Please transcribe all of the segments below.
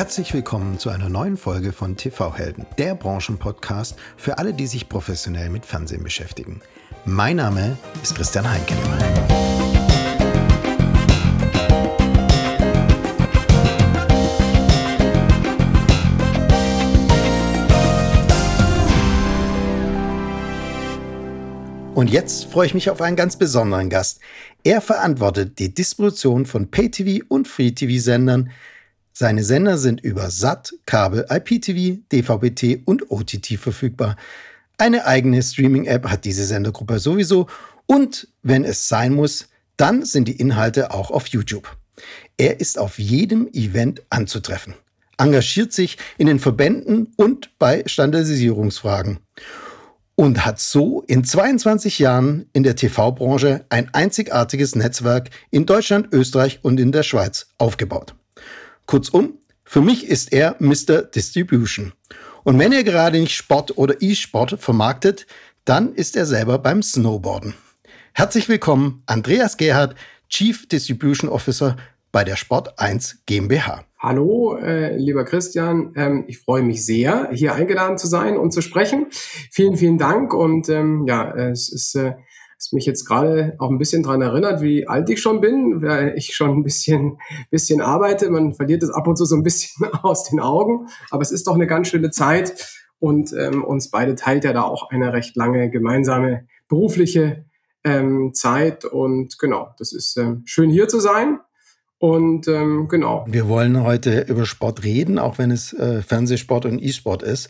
Herzlich willkommen zu einer neuen Folge von TV Helden, der Branchenpodcast für alle, die sich professionell mit Fernsehen beschäftigen. Mein Name ist Christian Heinke. Und jetzt freue ich mich auf einen ganz besonderen Gast. Er verantwortet die Distribution von Pay-TV und Free-TV-Sendern. Seine Sender sind über SAT, Kabel, IPTV, DVB-T und OTT verfügbar. Eine eigene Streaming-App hat diese Sendergruppe sowieso und wenn es sein muss, dann sind die Inhalte auch auf YouTube. Er ist auf jedem Event anzutreffen, engagiert sich in den Verbänden und bei Standardisierungsfragen und hat so in 22 Jahren in der TV-Branche ein einzigartiges Netzwerk in Deutschland, Österreich und in der Schweiz aufgebaut. Kurzum, für mich ist er Mr. Distribution. Und wenn er gerade nicht Sport oder E-Sport vermarktet, dann ist er selber beim Snowboarden. Herzlich willkommen, Andreas Gerhardt, Chief Distribution Officer bei der Sport 1 GmbH. Hallo, äh, lieber Christian. Ähm, ich freue mich sehr, hier eingeladen zu sein und zu sprechen. Vielen, vielen Dank. Und ähm, ja, es ist, äh, ist mich jetzt gerade auch ein bisschen dran erinnert, wie alt ich schon bin, weil ich schon ein bisschen, bisschen arbeite. Man verliert es ab und zu so ein bisschen aus den Augen. Aber es ist doch eine ganz schöne Zeit. Und ähm, uns beide teilt ja da auch eine recht lange gemeinsame berufliche ähm, Zeit. Und genau, das ist äh, schön hier zu sein. Und ähm, genau. Wir wollen heute über Sport reden, auch wenn es äh, Fernsehsport und E-Sport ist.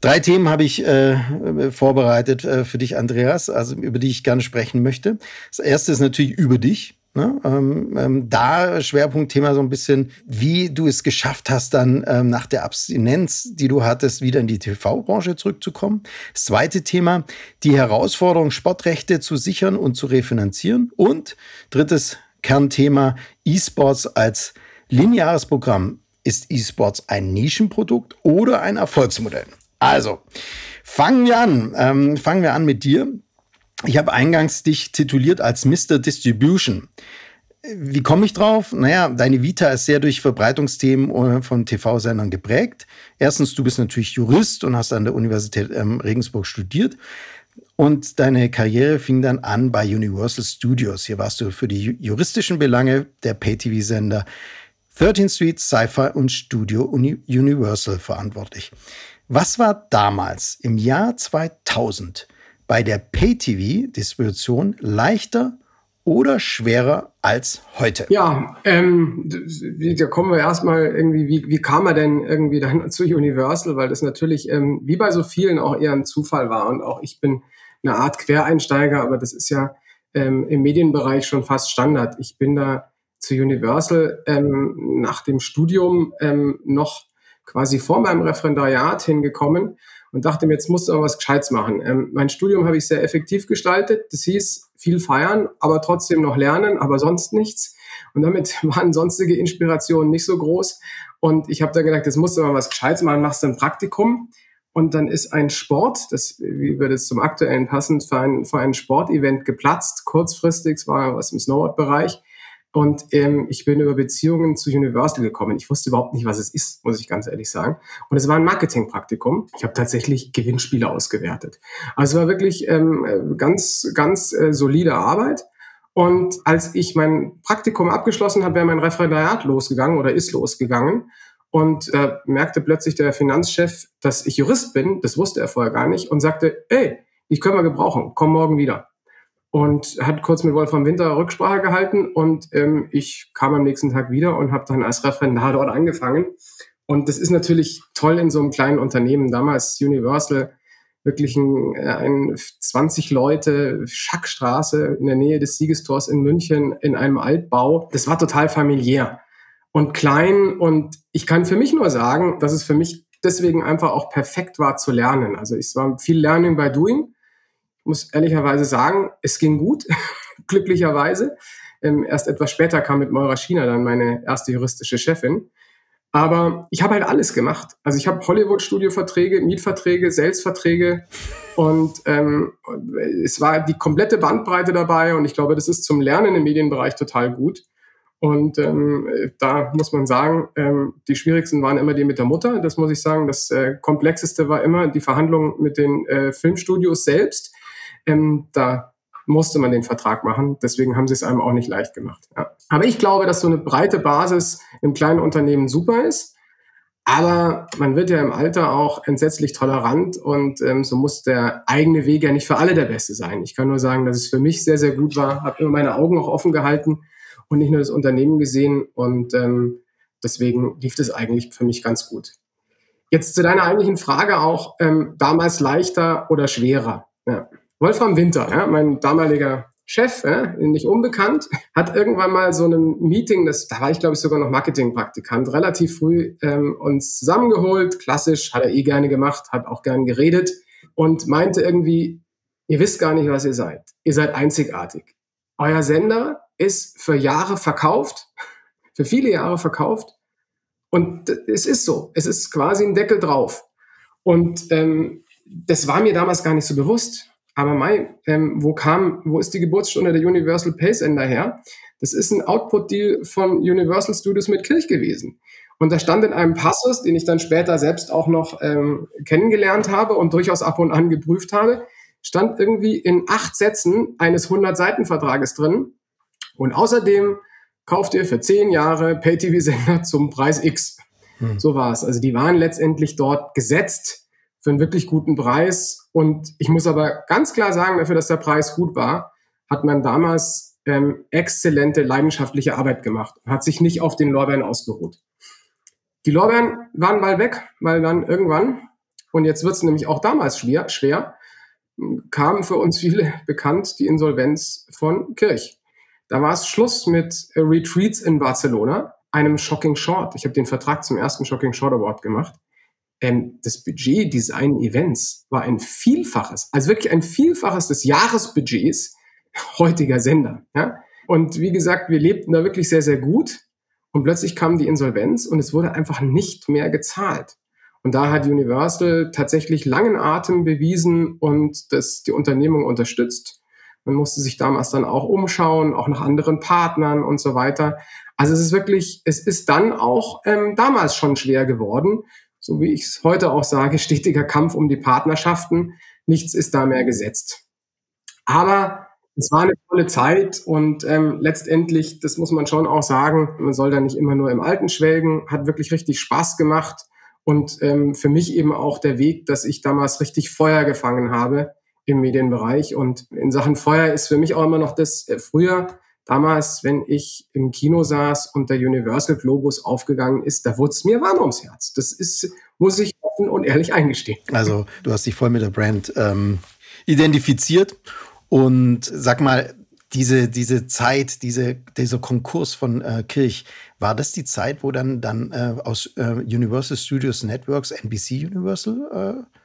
Drei Themen habe ich äh, vorbereitet äh, für dich, Andreas, also über die ich gerne sprechen möchte. Das erste ist natürlich über dich. Ne? Ähm, ähm, da Schwerpunktthema so ein bisschen, wie du es geschafft hast, dann ähm, nach der Abstinenz, die du hattest, wieder in die TV-Branche zurückzukommen. Das zweite Thema, die Herausforderung, Sportrechte zu sichern und zu refinanzieren. Und drittes Kernthema E-Sports als lineares Programm. Ist E-Sports ein Nischenprodukt oder ein Erfolgsmodell? Also, fangen wir an. Ähm, fangen wir an mit dir. Ich habe eingangs dich tituliert als Mr. Distribution. Wie komme ich drauf? Naja, deine Vita ist sehr durch Verbreitungsthemen äh, von TV-Sendern geprägt. Erstens, du bist natürlich Jurist und hast an der Universität ähm, Regensburg studiert. Und deine Karriere fing dann an bei Universal Studios. Hier warst du für die juristischen Belange der Pay-TV-Sender 13th Street, Sci-Fi und Studio Universal verantwortlich. Was war damals im Jahr 2000 bei der Pay-TV-Distribution leichter oder schwerer als heute? Ja, ähm, da kommen wir erstmal irgendwie, wie, wie kam er denn irgendwie dann zu Universal? Weil das natürlich, ähm, wie bei so vielen, auch eher ein Zufall war. Und auch ich bin eine Art Quereinsteiger, aber das ist ja ähm, im Medienbereich schon fast Standard. Ich bin da zu Universal ähm, nach dem Studium ähm, noch quasi vor meinem Referendariat hingekommen und dachte mir, jetzt musst du was Gescheites machen. Ähm, mein Studium habe ich sehr effektiv gestaltet. Das hieß viel feiern, aber trotzdem noch lernen, aber sonst nichts. Und damit waren sonstige Inspirationen nicht so groß. Und ich habe da gedacht, jetzt musst du mal was Gescheites machen, machst ein Praktikum. Und dann ist ein Sport, das, wie würde es zum aktuellen passen, für ein, für ein Sportevent geplatzt, kurzfristig, es war was im Snowboard-Bereich. Und ähm, ich bin über Beziehungen zu Universal gekommen. Ich wusste überhaupt nicht, was es ist, muss ich ganz ehrlich sagen. Und es war ein Marketingpraktikum. Ich habe tatsächlich Gewinnspiele ausgewertet. Also es war wirklich ähm, ganz, ganz äh, solide Arbeit. Und als ich mein Praktikum abgeschlossen habe, wäre mein Referendariat losgegangen oder ist losgegangen. Und äh, merkte plötzlich der Finanzchef, dass ich Jurist bin. Das wusste er vorher gar nicht und sagte, ey, ich können wir gebrauchen, komm morgen wieder. Und hat kurz mit Wolfram Winter Rücksprache gehalten und ähm, ich kam am nächsten Tag wieder und habe dann als Referendar dort angefangen. Und das ist natürlich toll in so einem kleinen Unternehmen. Damals Universal, wirklich ein, äh, ein 20 Leute, Schackstraße in der Nähe des Siegestors in München in einem Altbau. Das war total familiär und klein. Und ich kann für mich nur sagen, dass es für mich deswegen einfach auch perfekt war zu lernen. Also es war viel Learning by Doing. Muss ehrlicherweise sagen, es ging gut, glücklicherweise. Ähm, erst etwas später kam mit Moira China dann meine erste juristische Chefin. Aber ich habe halt alles gemacht. Also ich habe Hollywood-Studio-Verträge, Mietverträge, Sales-Verträge und ähm, es war die komplette Bandbreite dabei und ich glaube, das ist zum Lernen im Medienbereich total gut. Und ähm, da muss man sagen, ähm, die schwierigsten waren immer die mit der Mutter. Das muss ich sagen. Das äh, komplexeste war immer die Verhandlung mit den äh, Filmstudios selbst. Ähm, da musste man den Vertrag machen. Deswegen haben sie es einem auch nicht leicht gemacht. Ja. Aber ich glaube, dass so eine breite Basis im kleinen Unternehmen super ist. Aber man wird ja im Alter auch entsetzlich tolerant und ähm, so muss der eigene Weg ja nicht für alle der beste sein. Ich kann nur sagen, dass es für mich sehr, sehr gut war, habe immer meine Augen auch offen gehalten und nicht nur das Unternehmen gesehen und ähm, deswegen lief das eigentlich für mich ganz gut. Jetzt zu deiner eigentlichen Frage auch, ähm, damals leichter oder schwerer? Ja. Wolfram Winter, ja, mein damaliger Chef, ja, nicht unbekannt, hat irgendwann mal so ein Meeting, das, da war ich glaube ich sogar noch Marketingpraktikant, relativ früh ähm, uns zusammengeholt. Klassisch, hat er eh gerne gemacht, hat auch gern geredet und meinte irgendwie, ihr wisst gar nicht, was ihr seid. Ihr seid einzigartig. Euer Sender ist für Jahre verkauft, für viele Jahre verkauft. Und es ist so. Es ist quasi ein Deckel drauf. Und ähm, das war mir damals gar nicht so bewusst. Aber Mai, ähm, wo kam, wo ist die Geburtsstunde der Universal Pace Ender her? Das ist ein Output-Deal von Universal Studios mit Kirch gewesen. Und da stand in einem Passus, den ich dann später selbst auch noch ähm, kennengelernt habe und durchaus ab und an geprüft habe, stand irgendwie in acht Sätzen eines 100-Seiten-Vertrages drin, und außerdem kauft ihr für zehn Jahre Pay-TV-Sender zum Preis X. Hm. So war es. Also die waren letztendlich dort gesetzt für einen wirklich guten Preis. Und ich muss aber ganz klar sagen, dafür, dass der Preis gut war, hat man damals ähm, exzellente leidenschaftliche Arbeit gemacht hat sich nicht auf den Lorbeeren ausgeruht. Die Lorbeeren waren mal weg, weil dann irgendwann, und jetzt wird es nämlich auch damals schwer, schwer, kam für uns viele bekannt die Insolvenz von Kirch. Da war es Schluss mit Retreats in Barcelona, einem Shocking Short. Ich habe den Vertrag zum ersten Shocking Short Award gemacht. Ähm, das Budget dieses einen Events war ein Vielfaches, also wirklich ein Vielfaches des Jahresbudgets heutiger Sender. Ja? Und wie gesagt, wir lebten da wirklich sehr, sehr gut. Und plötzlich kam die Insolvenz und es wurde einfach nicht mehr gezahlt. Und da hat Universal tatsächlich langen Atem bewiesen und das die Unternehmung unterstützt. Man musste sich damals dann auch umschauen, auch nach anderen Partnern und so weiter. Also es ist wirklich, es ist dann auch ähm, damals schon schwer geworden. So wie ich es heute auch sage, stetiger Kampf um die Partnerschaften. Nichts ist da mehr gesetzt. Aber es war eine tolle Zeit und ähm, letztendlich, das muss man schon auch sagen, man soll da nicht immer nur im Alten schwelgen, hat wirklich richtig Spaß gemacht und ähm, für mich eben auch der Weg, dass ich damals richtig Feuer gefangen habe im Medienbereich. Und in Sachen Feuer ist für mich auch immer noch das äh, früher, damals, wenn ich im Kino saß und der Universal Globus aufgegangen ist, da wurde es mir warm ums Herz. Das ist, muss ich offen und ehrlich eingestehen. Also du hast dich voll mit der Brand ähm, identifiziert und sag mal, diese, diese Zeit, diese, dieser Konkurs von äh, Kirch, war das die Zeit, wo dann, dann äh, aus äh, Universal Studios Networks NBC Universal äh,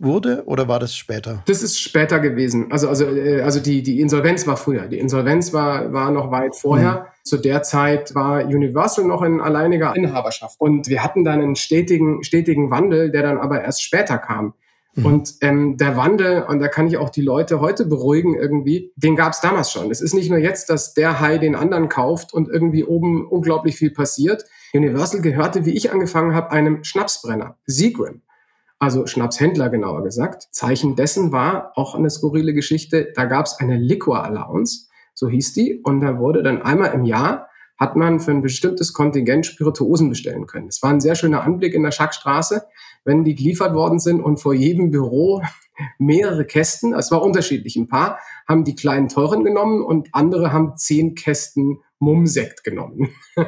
wurde oder war das später? Das ist später gewesen. Also, also, äh, also die, die Insolvenz war früher. Die Insolvenz war, war noch weit vorher. Mhm. Zu der Zeit war Universal noch in alleiniger Inhaberschaft. Und wir hatten dann einen stetigen, stetigen Wandel, der dann aber erst später kam. Mhm. Und ähm, der Wandel, und da kann ich auch die Leute heute beruhigen irgendwie, den gab es damals schon. Es ist nicht nur jetzt, dass der Hai den anderen kauft und irgendwie oben unglaublich viel passiert. Universal gehörte, wie ich angefangen habe, einem Schnapsbrenner, Seagram also Schnapshändler genauer gesagt. Zeichen dessen war auch eine skurrile Geschichte, da gab es eine Liquor Allowance, so hieß die, und da wurde dann einmal im Jahr hat man für ein bestimmtes Kontingent Spirituosen bestellen können. Es war ein sehr schöner Anblick in der Schackstraße, wenn die geliefert worden sind und vor jedem Büro mehrere Kästen, es war unterschiedlich, ein paar haben die kleinen teuren genommen und andere haben zehn Kästen Mumsekt genommen.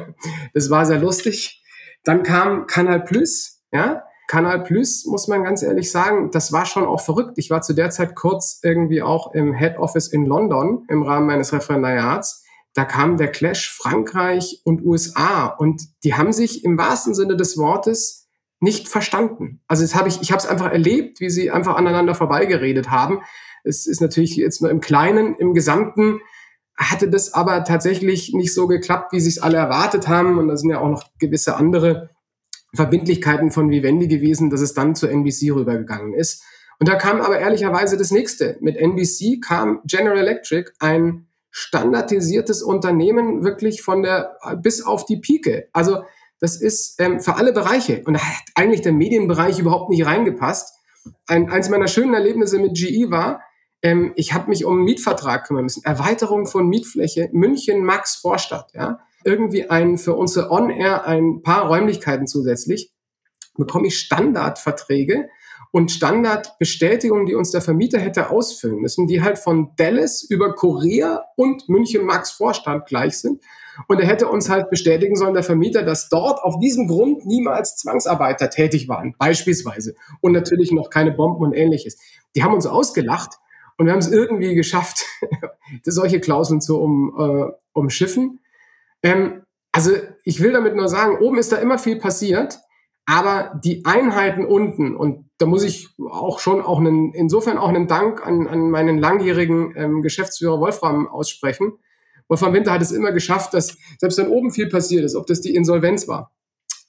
Das war sehr lustig. Dann kam Kanal Plus, ja, Kanal Plus, muss man ganz ehrlich sagen, das war schon auch verrückt. Ich war zu der Zeit kurz irgendwie auch im Head Office in London im Rahmen meines Referendariats. Da kam der Clash Frankreich und USA und die haben sich im wahrsten Sinne des Wortes nicht verstanden. Also das habe ich, ich habe es einfach erlebt, wie sie einfach aneinander vorbeigeredet haben. Es ist natürlich jetzt nur im Kleinen, im Gesamten hatte das aber tatsächlich nicht so geklappt, wie es alle erwartet haben. Und da sind ja auch noch gewisse andere Verbindlichkeiten von Vivendi gewesen, dass es dann zur NBC rübergegangen ist. Und da kam aber ehrlicherweise das nächste. Mit NBC kam General Electric, ein standardisiertes Unternehmen wirklich von der bis auf die Pike. Also das ist ähm, für alle Bereiche und da hat eigentlich der Medienbereich überhaupt nicht reingepasst. Ein, eins meiner schönen Erlebnisse mit GE war, ähm, ich habe mich um einen Mietvertrag kümmern müssen, Erweiterung von Mietfläche, München Max Vorstadt, ja, irgendwie ein für unsere On-Air ein paar Räumlichkeiten zusätzlich bekomme ich Standardverträge und Standardbestätigungen, die uns der Vermieter hätte ausfüllen müssen, die halt von Dallas über Korea und München Max Vorstand gleich sind. Und er hätte uns halt bestätigen sollen, der Vermieter, dass dort auf diesem Grund niemals Zwangsarbeiter tätig waren, beispielsweise. Und natürlich noch keine Bomben und ähnliches. Die haben uns ausgelacht und wir haben es irgendwie geschafft, solche Klauseln zu um, äh, umschiffen. Ähm, also ich will damit nur sagen, oben ist da immer viel passiert. Aber die Einheiten unten, und da muss ich auch schon auch einen, insofern auch einen Dank an, an meinen langjährigen ähm, Geschäftsführer Wolfram aussprechen. Wolfram Winter hat es immer geschafft, dass selbst wenn oben viel passiert ist, ob das die Insolvenz war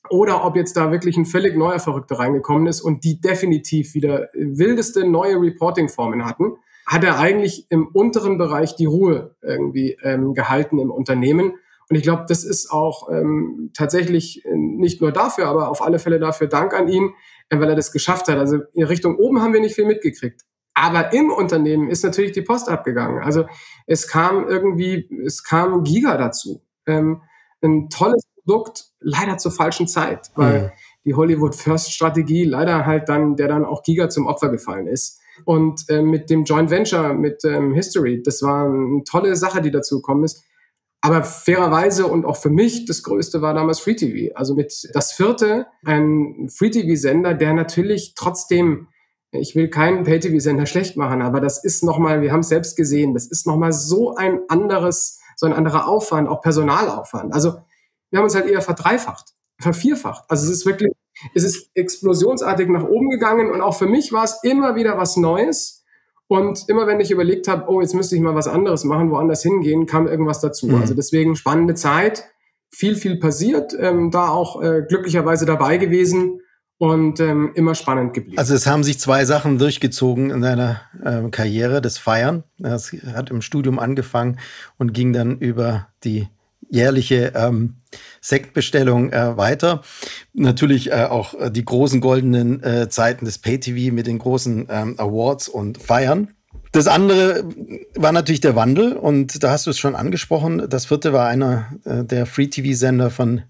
oder ob jetzt da wirklich ein völlig neuer Verrückter reingekommen ist und die definitiv wieder wildeste neue Reporting-Formen hatten, hat er eigentlich im unteren Bereich die Ruhe irgendwie ähm, gehalten im Unternehmen und ich glaube, das ist auch ähm, tatsächlich äh, nicht nur dafür, aber auf alle Fälle dafür Dank an ihn, äh, weil er das geschafft hat. Also in Richtung oben haben wir nicht viel mitgekriegt. Aber im Unternehmen ist natürlich die Post abgegangen. Also es kam irgendwie, es kam Giga dazu. Ähm, ein tolles Produkt, leider zur falschen Zeit, weil mhm. die Hollywood First Strategie leider halt dann, der dann auch Giga zum Opfer gefallen ist. Und äh, mit dem Joint Venture, mit ähm, History, das war eine tolle Sache, die dazu gekommen ist aber fairerweise und auch für mich das Größte war damals Free TV. Also mit das vierte, ein Free TV-Sender, der natürlich trotzdem, ich will keinen Pay TV-Sender schlecht machen, aber das ist nochmal, wir haben es selbst gesehen, das ist nochmal so ein anderes, so ein anderer Aufwand, auch Personalaufwand. Also wir haben uns halt eher verdreifacht, vervierfacht. Also es ist wirklich, es ist explosionsartig nach oben gegangen und auch für mich war es immer wieder was Neues und immer wenn ich überlegt habe, oh, jetzt müsste ich mal was anderes machen, woanders hingehen, kam irgendwas dazu. Mhm. Also deswegen spannende Zeit, viel, viel passiert, ähm, da auch äh, glücklicherweise dabei gewesen und ähm, immer spannend geblieben. Also es haben sich zwei Sachen durchgezogen in deiner ähm, Karriere, das Feiern. Das hat im Studium angefangen und ging dann über die jährliche ähm, Sektbestellung äh, weiter. Natürlich äh, auch äh, die großen goldenen äh, Zeiten des Pay-TV mit den großen ähm, Awards und Feiern. Das andere war natürlich der Wandel und da hast du es schon angesprochen. Das vierte war einer äh, der Free-TV-Sender von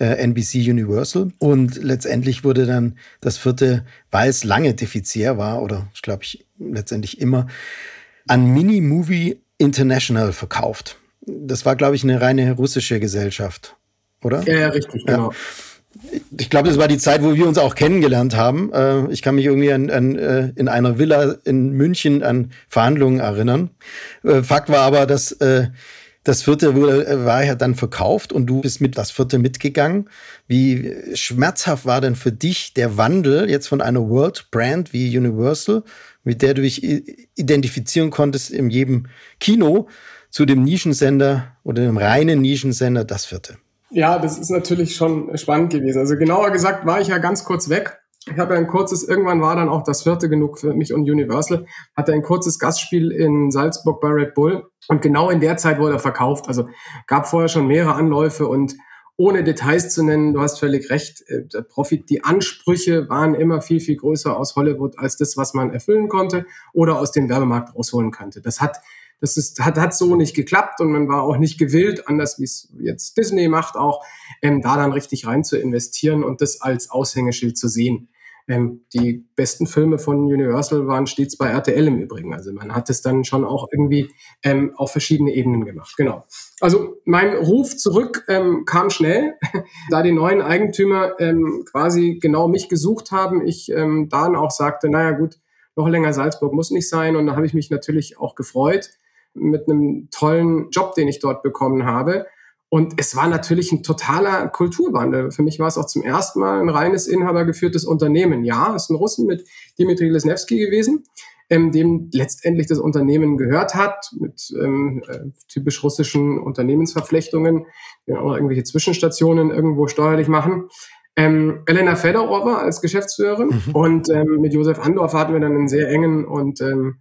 äh, NBC Universal und letztendlich wurde dann das vierte, weil es lange defizitär war oder ich glaube ich letztendlich immer, an Mini Movie International verkauft das war, glaube ich, eine reine russische Gesellschaft, oder? Ja, ja richtig, genau. Ich glaube, das war die Zeit, wo wir uns auch kennengelernt haben. Äh, ich kann mich irgendwie an, an, äh, in einer Villa in München an Verhandlungen erinnern. Äh, Fakt war aber, dass das vierte wurde, war ja dann verkauft und du bist mit das vierte mitgegangen. Wie schmerzhaft war denn für dich der Wandel jetzt von einer World Brand wie Universal, mit der du dich identifizieren konntest in jedem Kino, zu dem Nischensender oder dem reinen Nischensender das vierte? Ja, das ist natürlich schon spannend gewesen. Also genauer gesagt war ich ja ganz kurz weg. Ich habe ein kurzes, irgendwann war dann auch das vierte genug für mich und Universal, hatte ein kurzes Gastspiel in Salzburg bei Red Bull und genau in der Zeit wurde er verkauft. Also gab vorher schon mehrere Anläufe und ohne Details zu nennen, du hast völlig recht, äh, der Profit, die Ansprüche waren immer viel, viel größer aus Hollywood als das, was man erfüllen konnte oder aus dem Werbemarkt rausholen konnte. Das hat das ist, hat, hat so nicht geklappt und man war auch nicht gewillt, anders wie es jetzt Disney macht, auch ähm, da dann richtig rein zu investieren und das als Aushängeschild zu sehen. Ähm, die besten Filme von Universal waren stets bei RTL im Übrigen. Also man hat es dann schon auch irgendwie ähm, auf verschiedene Ebenen gemacht. Genau. Also mein Ruf zurück ähm, kam schnell, da die neuen Eigentümer ähm, quasi genau mich gesucht haben. Ich ähm, dann auch sagte, naja gut, noch länger Salzburg muss nicht sein. Und da habe ich mich natürlich auch gefreut mit einem tollen Job, den ich dort bekommen habe. Und es war natürlich ein totaler Kulturwandel. Für mich war es auch zum ersten Mal ein reines inhabergeführtes Unternehmen. Ja, es ist ein Russen mit Dimitri Lesnevsky gewesen, ähm, dem letztendlich das Unternehmen gehört hat, mit ähm, äh, typisch russischen Unternehmensverflechtungen, die auch irgendwelche Zwischenstationen irgendwo steuerlich machen. Ähm, Elena Fedorova als Geschäftsführerin mhm. und ähm, mit Josef Andorf hatten wir dann einen sehr engen und ähm,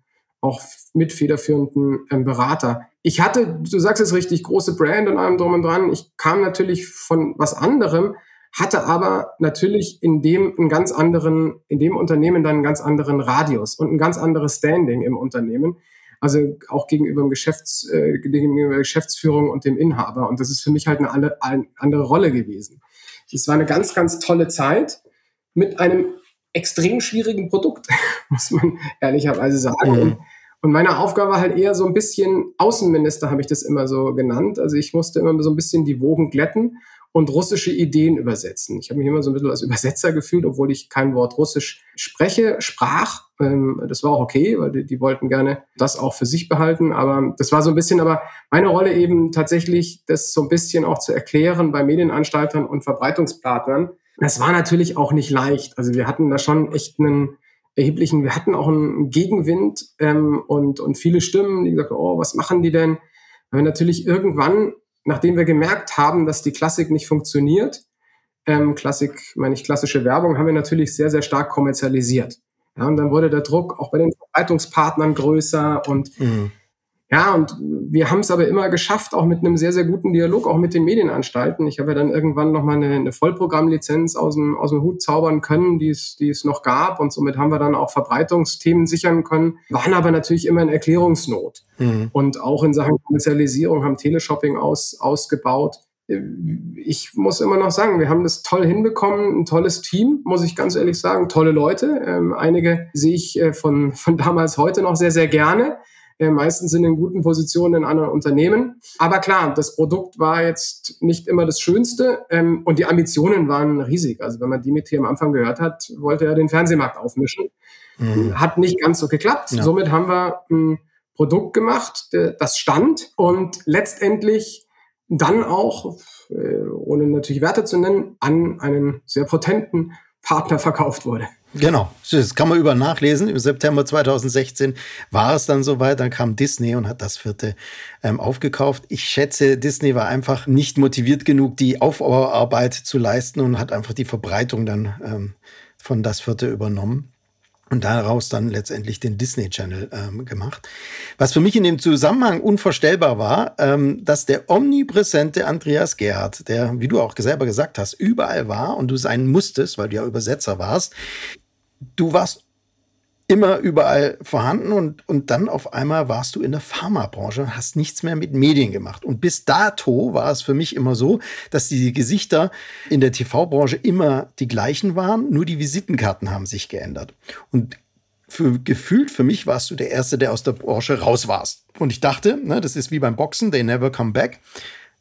auch mit federführenden ähm, Berater. Ich hatte, du sagst es richtig, große Brand und allem drum und dran. Ich kam natürlich von was anderem, hatte aber natürlich in dem einen ganz anderen, in dem Unternehmen dann einen ganz anderen Radius und ein ganz anderes Standing im Unternehmen. Also auch gegenüber dem Geschäfts, äh, gegenüber der Geschäftsführung und dem Inhaber. Und das ist für mich halt eine, eine andere Rolle gewesen. Es war eine ganz, ganz tolle Zeit mit einem extrem schwierigen Produkt, muss man ehrlicherweise sagen. Mhm. Und meine Aufgabe war halt eher so ein bisschen Außenminister, habe ich das immer so genannt. Also ich musste immer so ein bisschen die Wogen glätten und russische Ideen übersetzen. Ich habe mich immer so ein bisschen als Übersetzer gefühlt, obwohl ich kein Wort Russisch spreche, sprach. Ähm, das war auch okay, weil die, die, wollten gerne das auch für sich behalten. Aber das war so ein bisschen, aber meine Rolle eben tatsächlich, das so ein bisschen auch zu erklären bei Medienanstaltern und Verbreitungspartnern. Das war natürlich auch nicht leicht. Also wir hatten da schon echt einen erheblichen, wir hatten auch einen Gegenwind ähm, und, und viele Stimmen, die gesagt haben, oh, was machen die denn? Weil wir natürlich irgendwann, nachdem wir gemerkt haben, dass die Klassik nicht funktioniert, ähm, Klassik, meine ich, klassische Werbung, haben wir natürlich sehr, sehr stark kommerzialisiert. Ja, und dann wurde der Druck auch bei den Verbreitungspartnern größer und mhm. Ja, und wir haben es aber immer geschafft, auch mit einem sehr, sehr guten Dialog, auch mit den Medienanstalten. Ich habe ja dann irgendwann nochmal eine, eine Vollprogrammlizenz aus dem, aus dem Hut zaubern können, die es, die es noch gab. Und somit haben wir dann auch Verbreitungsthemen sichern können, waren aber natürlich immer in Erklärungsnot. Mhm. Und auch in Sachen Kommerzialisierung haben Teleshopping aus, ausgebaut. Ich muss immer noch sagen, wir haben das toll hinbekommen, ein tolles Team, muss ich ganz ehrlich sagen, tolle Leute. Ähm, einige sehe ich äh, von, von damals heute noch sehr, sehr gerne äh, meistens sind in guten Positionen in anderen Unternehmen. Aber klar, das Produkt war jetzt nicht immer das Schönste ähm, und die Ambitionen waren riesig. Also wenn man Dimitri am Anfang gehört hat, wollte er den Fernsehmarkt aufmischen. Mhm. Hat nicht ganz so geklappt. Ja. Somit haben wir ein Produkt gemacht, das stand und letztendlich dann auch, äh, ohne natürlich Werte zu nennen, an einen sehr potenten Partner verkauft wurde. Genau, das kann man über nachlesen. Im September 2016 war es dann soweit, dann kam Disney und hat das vierte ähm, aufgekauft. Ich schätze, Disney war einfach nicht motiviert genug, die Aufbauarbeit zu leisten und hat einfach die Verbreitung dann ähm, von das vierte übernommen und daraus dann letztendlich den Disney Channel ähm, gemacht. Was für mich in dem Zusammenhang unvorstellbar war, ähm, dass der omnipräsente Andreas Gerhardt, der, wie du auch selber gesagt hast, überall war und du sein musstest, weil du ja Übersetzer warst, du warst immer überall vorhanden und, und dann auf einmal warst du in der Pharmabranche hast nichts mehr mit Medien gemacht. Und bis dato war es für mich immer so, dass die Gesichter in der TV-Branche immer die gleichen waren, nur die Visitenkarten haben sich geändert. Und für, gefühlt für mich warst du der Erste, der aus der Branche raus warst. Und ich dachte, ne, das ist wie beim Boxen, they never come back.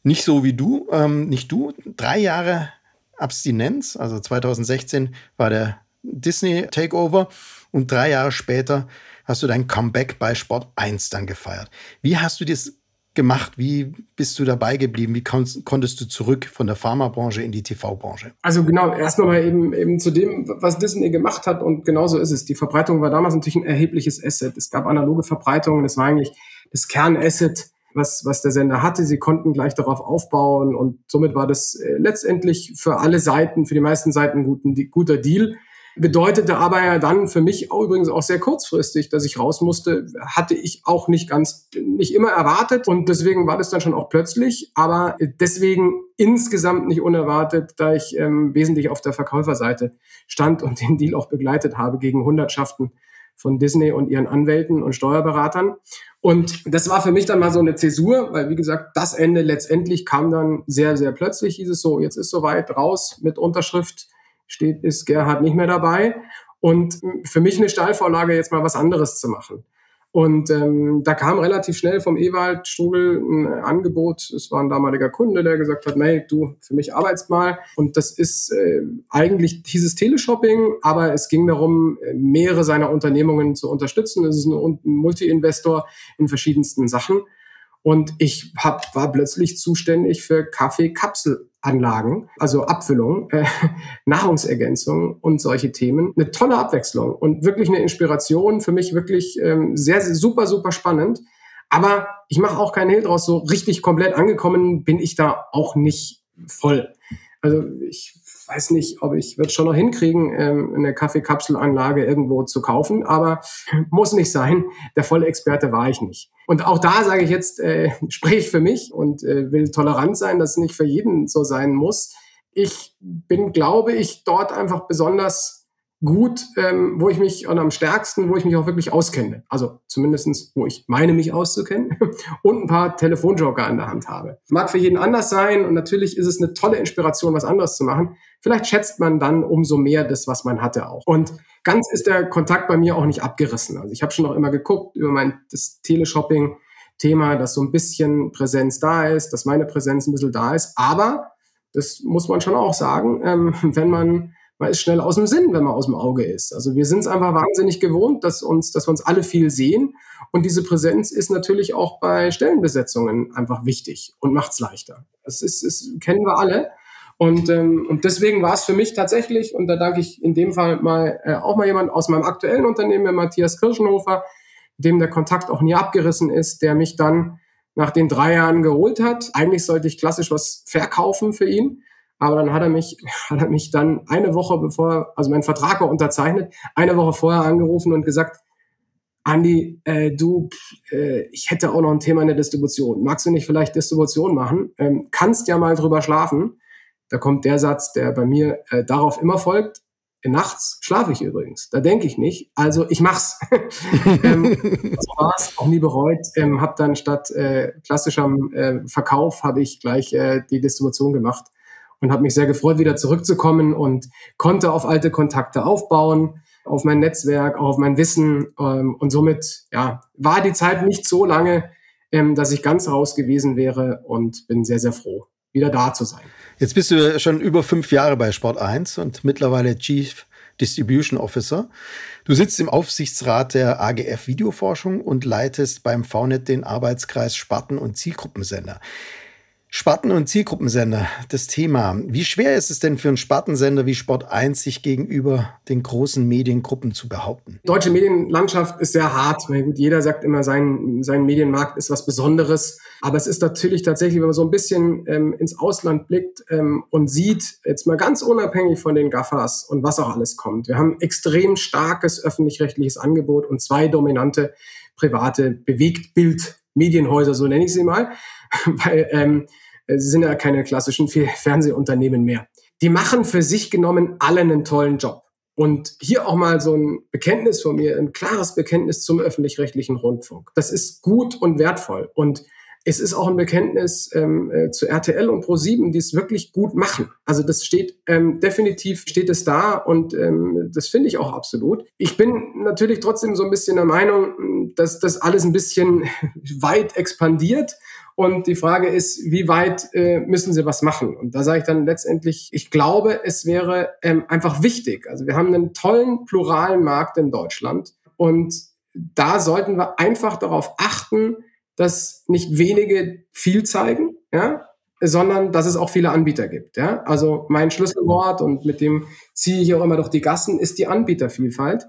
Nicht so wie du, ähm, nicht du. Drei Jahre Abstinenz, also 2016 war der Disney Takeover und drei Jahre später hast du dein Comeback bei Sport 1 dann gefeiert. Wie hast du das gemacht? Wie bist du dabei geblieben? Wie kon konntest du zurück von der Pharmabranche in die TV-Branche? Also genau, erst nochmal eben, eben zu dem, was Disney gemacht hat und genauso ist es. Die Verbreitung war damals natürlich ein erhebliches Asset. Es gab analoge Verbreitungen, das war eigentlich das Kernasset, was, was der Sender hatte. Sie konnten gleich darauf aufbauen und somit war das äh, letztendlich für alle Seiten, für die meisten Seiten ein guter Deal bedeutete aber ja dann für mich auch übrigens auch sehr kurzfristig, dass ich raus musste, hatte ich auch nicht ganz, nicht immer erwartet. Und deswegen war das dann schon auch plötzlich, aber deswegen insgesamt nicht unerwartet, da ich ähm, wesentlich auf der Verkäuferseite stand und den Deal auch begleitet habe gegen Hundertschaften von Disney und ihren Anwälten und Steuerberatern. Und das war für mich dann mal so eine Zäsur, weil wie gesagt, das Ende letztendlich kam dann sehr, sehr plötzlich, hieß es so, jetzt ist soweit raus mit Unterschrift steht, ist Gerhard nicht mehr dabei. Und für mich eine Steilvorlage, jetzt mal was anderes zu machen. Und ähm, da kam relativ schnell vom Ewald Strugel ein Angebot. Es war ein damaliger Kunde, der gesagt hat, nee, du, für mich arbeitst mal. Und das ist äh, eigentlich dieses Teleshopping, aber es ging darum, mehrere seiner Unternehmungen zu unterstützen. Es ist ein, Multi-Investor in verschiedensten Sachen. Und ich hab, war plötzlich zuständig für Kaffeekapselanlagen, also Abfüllung, äh, Nahrungsergänzung und solche Themen. Eine tolle Abwechslung und wirklich eine Inspiration. Für mich wirklich ähm, sehr, sehr super, super spannend. Aber ich mache auch keinen Hehl draus. So richtig komplett angekommen bin ich da auch nicht voll. Also ich weiß nicht, ob ich wird schon noch hinkriegen, ähm, eine Kaffeekapselanlage irgendwo zu kaufen, aber muss nicht sein. Der volle Experte war ich nicht. Und auch da sage ich jetzt, äh, spreche ich für mich und äh, will tolerant sein, dass es nicht für jeden so sein muss. Ich bin, glaube ich, dort einfach besonders gut, ähm, wo ich mich und am stärksten, wo ich mich auch wirklich auskenne. Also zumindestens, wo ich meine, mich auszukennen und ein paar Telefonjoker an der Hand habe. Mag für jeden anders sein und natürlich ist es eine tolle Inspiration, was anderes zu machen. Vielleicht schätzt man dann umso mehr das, was man hatte auch. Und ganz ist der Kontakt bei mir auch nicht abgerissen. Also ich habe schon noch immer geguckt über mein das Teleshopping. Thema, dass so ein bisschen Präsenz da ist, dass meine Präsenz ein bisschen da ist. Aber das muss man schon auch sagen, ähm, wenn man man ist schnell aus dem Sinn, wenn man aus dem Auge ist. Also wir sind es einfach wahnsinnig gewohnt, dass uns, dass wir uns alle viel sehen. Und diese Präsenz ist natürlich auch bei Stellenbesetzungen einfach wichtig und macht es leichter. Das ist, das kennen wir alle. Und, ähm, und deswegen war es für mich tatsächlich, und da danke ich in dem Fall mal äh, auch mal jemand aus meinem aktuellen Unternehmen, Matthias Kirschenhofer, dem der Kontakt auch nie abgerissen ist, der mich dann nach den drei Jahren geholt hat. Eigentlich sollte ich klassisch was verkaufen für ihn. Aber dann hat er mich, hat er mich dann eine Woche bevor, also mein Vertrag war unterzeichnet, eine Woche vorher angerufen und gesagt, Andi, äh, du, äh, ich hätte auch noch ein Thema in der Distribution. Magst du nicht vielleicht Distribution machen? Ähm, kannst ja mal drüber schlafen. Da kommt der Satz, der bei mir äh, darauf immer folgt. Nachts schlafe ich übrigens. Da denke ich nicht. Also ich mach's. ähm, das war's, auch nie bereut. Ähm, hab dann statt äh, klassischem äh, Verkauf habe ich gleich äh, die Distribution gemacht und habe mich sehr gefreut, wieder zurückzukommen und konnte auf alte Kontakte aufbauen, auf mein Netzwerk, auf mein Wissen ähm, und somit ja, war die Zeit nicht so lange, ähm, dass ich ganz raus gewesen wäre und bin sehr, sehr froh, wieder da zu sein. Jetzt bist du schon über fünf Jahre bei Sport 1 und mittlerweile Chief Distribution Officer. Du sitzt im Aufsichtsrat der AGF Videoforschung und leitest beim VNet den Arbeitskreis Sparten- und Zielgruppensender. Sparten- und Zielgruppensender, das Thema. Wie schwer ist es denn für einen Spartensender wie Sport 1, sich gegenüber den großen Mediengruppen zu behaupten? Deutsche Medienlandschaft ist sehr hart. Gut, jeder sagt immer, sein, sein Medienmarkt ist was Besonderes. Aber es ist natürlich tatsächlich, wenn man so ein bisschen ähm, ins Ausland blickt ähm, und sieht, jetzt mal ganz unabhängig von den Gaffers und was auch alles kommt. Wir haben extrem starkes öffentlich-rechtliches Angebot und zwei dominante private Bewegtbild-Medienhäuser, so nenne ich sie mal. weil ähm, sie sind ja keine klassischen Fernsehunternehmen mehr. Die machen für sich genommen alle einen tollen Job. Und hier auch mal so ein Bekenntnis von mir, ein klares Bekenntnis zum öffentlich-rechtlichen Rundfunk. Das ist gut und wertvoll. Und es ist auch ein Bekenntnis ähm, äh, zu RTL und Pro7, die es wirklich gut machen. Also das steht ähm, definitiv steht es da und ähm, das finde ich auch absolut. Ich bin natürlich trotzdem so ein bisschen der Meinung, dass das alles ein bisschen weit expandiert und die Frage ist, wie weit äh, müssen sie was machen? Und da sage ich dann letztendlich, ich glaube, es wäre ähm, einfach wichtig. Also wir haben einen tollen pluralen Markt in Deutschland und da sollten wir einfach darauf achten, dass nicht wenige viel zeigen, ja, sondern dass es auch viele Anbieter gibt. Ja? Also mein Schlüsselwort und mit dem ziehe ich auch immer durch die Gassen, ist die Anbietervielfalt.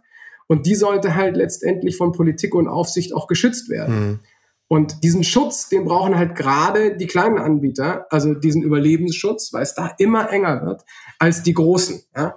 Und die sollte halt letztendlich von Politik und Aufsicht auch geschützt werden. Mhm. Und diesen Schutz, den brauchen halt gerade die kleinen Anbieter, also diesen Überlebensschutz, weil es da immer enger wird als die großen. Ja.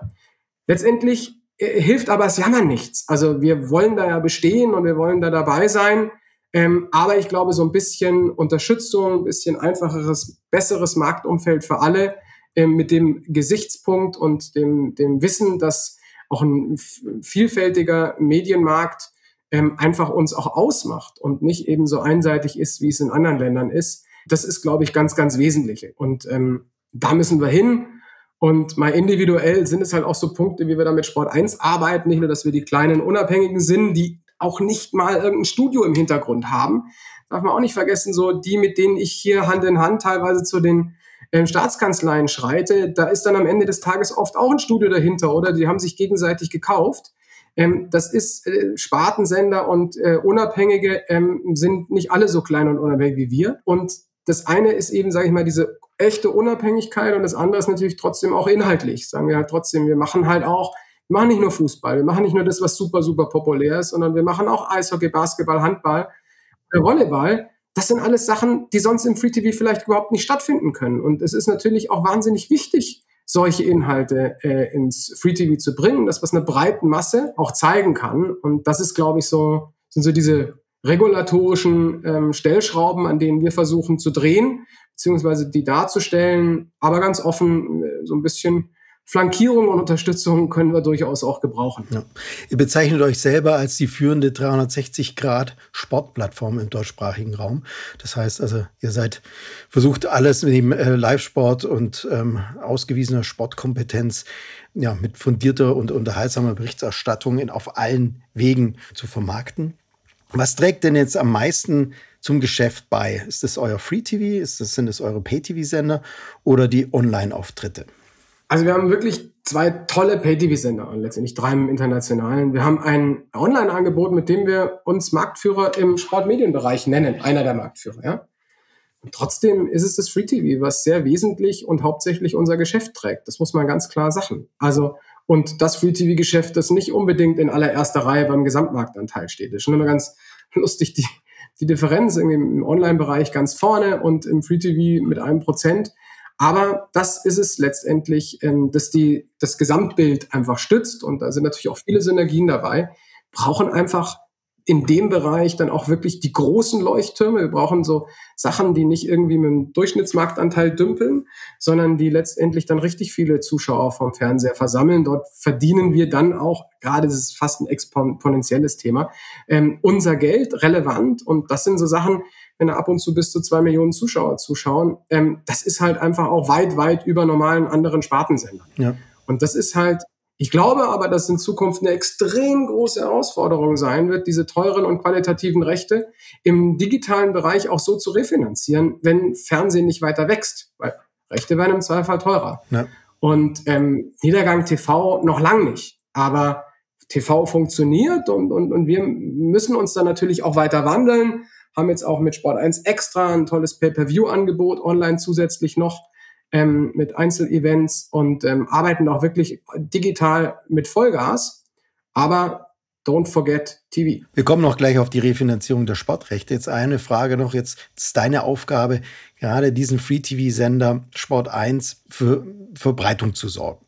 Letztendlich äh, hilft aber das Jammern nichts. Also wir wollen da ja bestehen und wir wollen da dabei sein. Ähm, aber ich glaube, so ein bisschen Unterstützung, ein bisschen einfacheres, besseres Marktumfeld für alle ähm, mit dem Gesichtspunkt und dem, dem Wissen, dass auch ein vielfältiger Medienmarkt ähm, einfach uns auch ausmacht und nicht eben so einseitig ist, wie es in anderen Ländern ist. Das ist, glaube ich, ganz, ganz wesentlich. Und ähm, da müssen wir hin. Und mal individuell sind es halt auch so Punkte, wie wir da mit Sport 1 arbeiten. Nicht nur, dass wir die kleinen Unabhängigen sind, die auch nicht mal irgendein Studio im Hintergrund haben. Darf man auch nicht vergessen, so die, mit denen ich hier Hand in Hand teilweise zu den ähm, Staatskanzleien schreite, da ist dann am Ende des Tages oft auch ein Studio dahinter oder die haben sich gegenseitig gekauft. Ähm, das ist äh, Spartensender und äh, Unabhängige ähm, sind nicht alle so klein und unabhängig wie wir. Und das eine ist eben, sage ich mal, diese echte Unabhängigkeit und das andere ist natürlich trotzdem auch inhaltlich. Sagen wir halt trotzdem, wir machen halt auch, wir machen nicht nur Fußball, wir machen nicht nur das, was super, super populär ist, sondern wir machen auch Eishockey, Basketball, Handball, äh, Volleyball. Das sind alles Sachen, die sonst im Free TV vielleicht überhaupt nicht stattfinden können. Und es ist natürlich auch wahnsinnig wichtig, solche Inhalte äh, ins Free TV zu bringen, das was einer breiten Masse auch zeigen kann. Und das ist, glaube ich, so, sind so diese regulatorischen ähm, Stellschrauben, an denen wir versuchen zu drehen, beziehungsweise die darzustellen, aber ganz offen äh, so ein bisschen Flankierung und Unterstützung können wir durchaus auch gebrauchen. Ja. Ihr bezeichnet euch selber als die führende 360-Grad-Sportplattform im deutschsprachigen Raum. Das heißt also, ihr seid versucht alles neben äh, Live-Sport und ähm, ausgewiesener Sportkompetenz ja, mit fundierter und unterhaltsamer Berichterstattung in, auf allen Wegen zu vermarkten. Was trägt denn jetzt am meisten zum Geschäft bei? Ist das euer Free TV? Sind es eure Pay-TV-Sender oder die Online-Auftritte? Also wir haben wirklich zwei tolle Pay-TV-Sender und letztendlich drei im internationalen. Wir haben ein Online-Angebot, mit dem wir uns Marktführer im Sportmedienbereich nennen, einer der Marktführer. Ja? Und trotzdem ist es das Free TV, was sehr wesentlich und hauptsächlich unser Geschäft trägt. Das muss man ganz klar sagen. Also und das Free TV-Geschäft, das nicht unbedingt in allererster Reihe beim Gesamtmarktanteil steht. Das ist schon immer ganz lustig, die, die Differenz im Online-Bereich ganz vorne und im Free TV mit einem Prozent. Aber das ist es letztendlich, ähm, dass die, das Gesamtbild einfach stützt und da sind natürlich auch viele Synergien dabei, brauchen einfach in dem Bereich dann auch wirklich die großen Leuchttürme. Wir brauchen so Sachen, die nicht irgendwie mit dem Durchschnittsmarktanteil dümpeln, sondern die letztendlich dann richtig viele Zuschauer vom Fernseher versammeln. Dort verdienen wir dann auch, gerade das ist fast ein exponentielles Thema, ähm, unser Geld relevant. Und das sind so Sachen, wenn da ab und zu bis zu zwei Millionen Zuschauer zuschauen, ähm, das ist halt einfach auch weit, weit über normalen anderen Spartensendern. Ja. Und das ist halt ich glaube aber, dass in Zukunft eine extrem große Herausforderung sein wird, diese teuren und qualitativen Rechte im digitalen Bereich auch so zu refinanzieren, wenn Fernsehen nicht weiter wächst. Weil Rechte werden im Zweifel teurer. Ja. Und ähm, Niedergang TV noch lang nicht. Aber TV funktioniert und, und, und wir müssen uns dann natürlich auch weiter wandeln. Haben jetzt auch mit Sport 1 extra ein tolles Pay-Per-View-Angebot online zusätzlich noch ähm, mit Einzelevents und ähm, arbeiten auch wirklich digital mit Vollgas. Aber Don't forget TV. Wir kommen noch gleich auf die Refinanzierung der Sportrechte. Jetzt eine Frage noch. Jetzt ist deine Aufgabe, gerade diesen Free-TV-Sender Sport 1 für Verbreitung zu sorgen.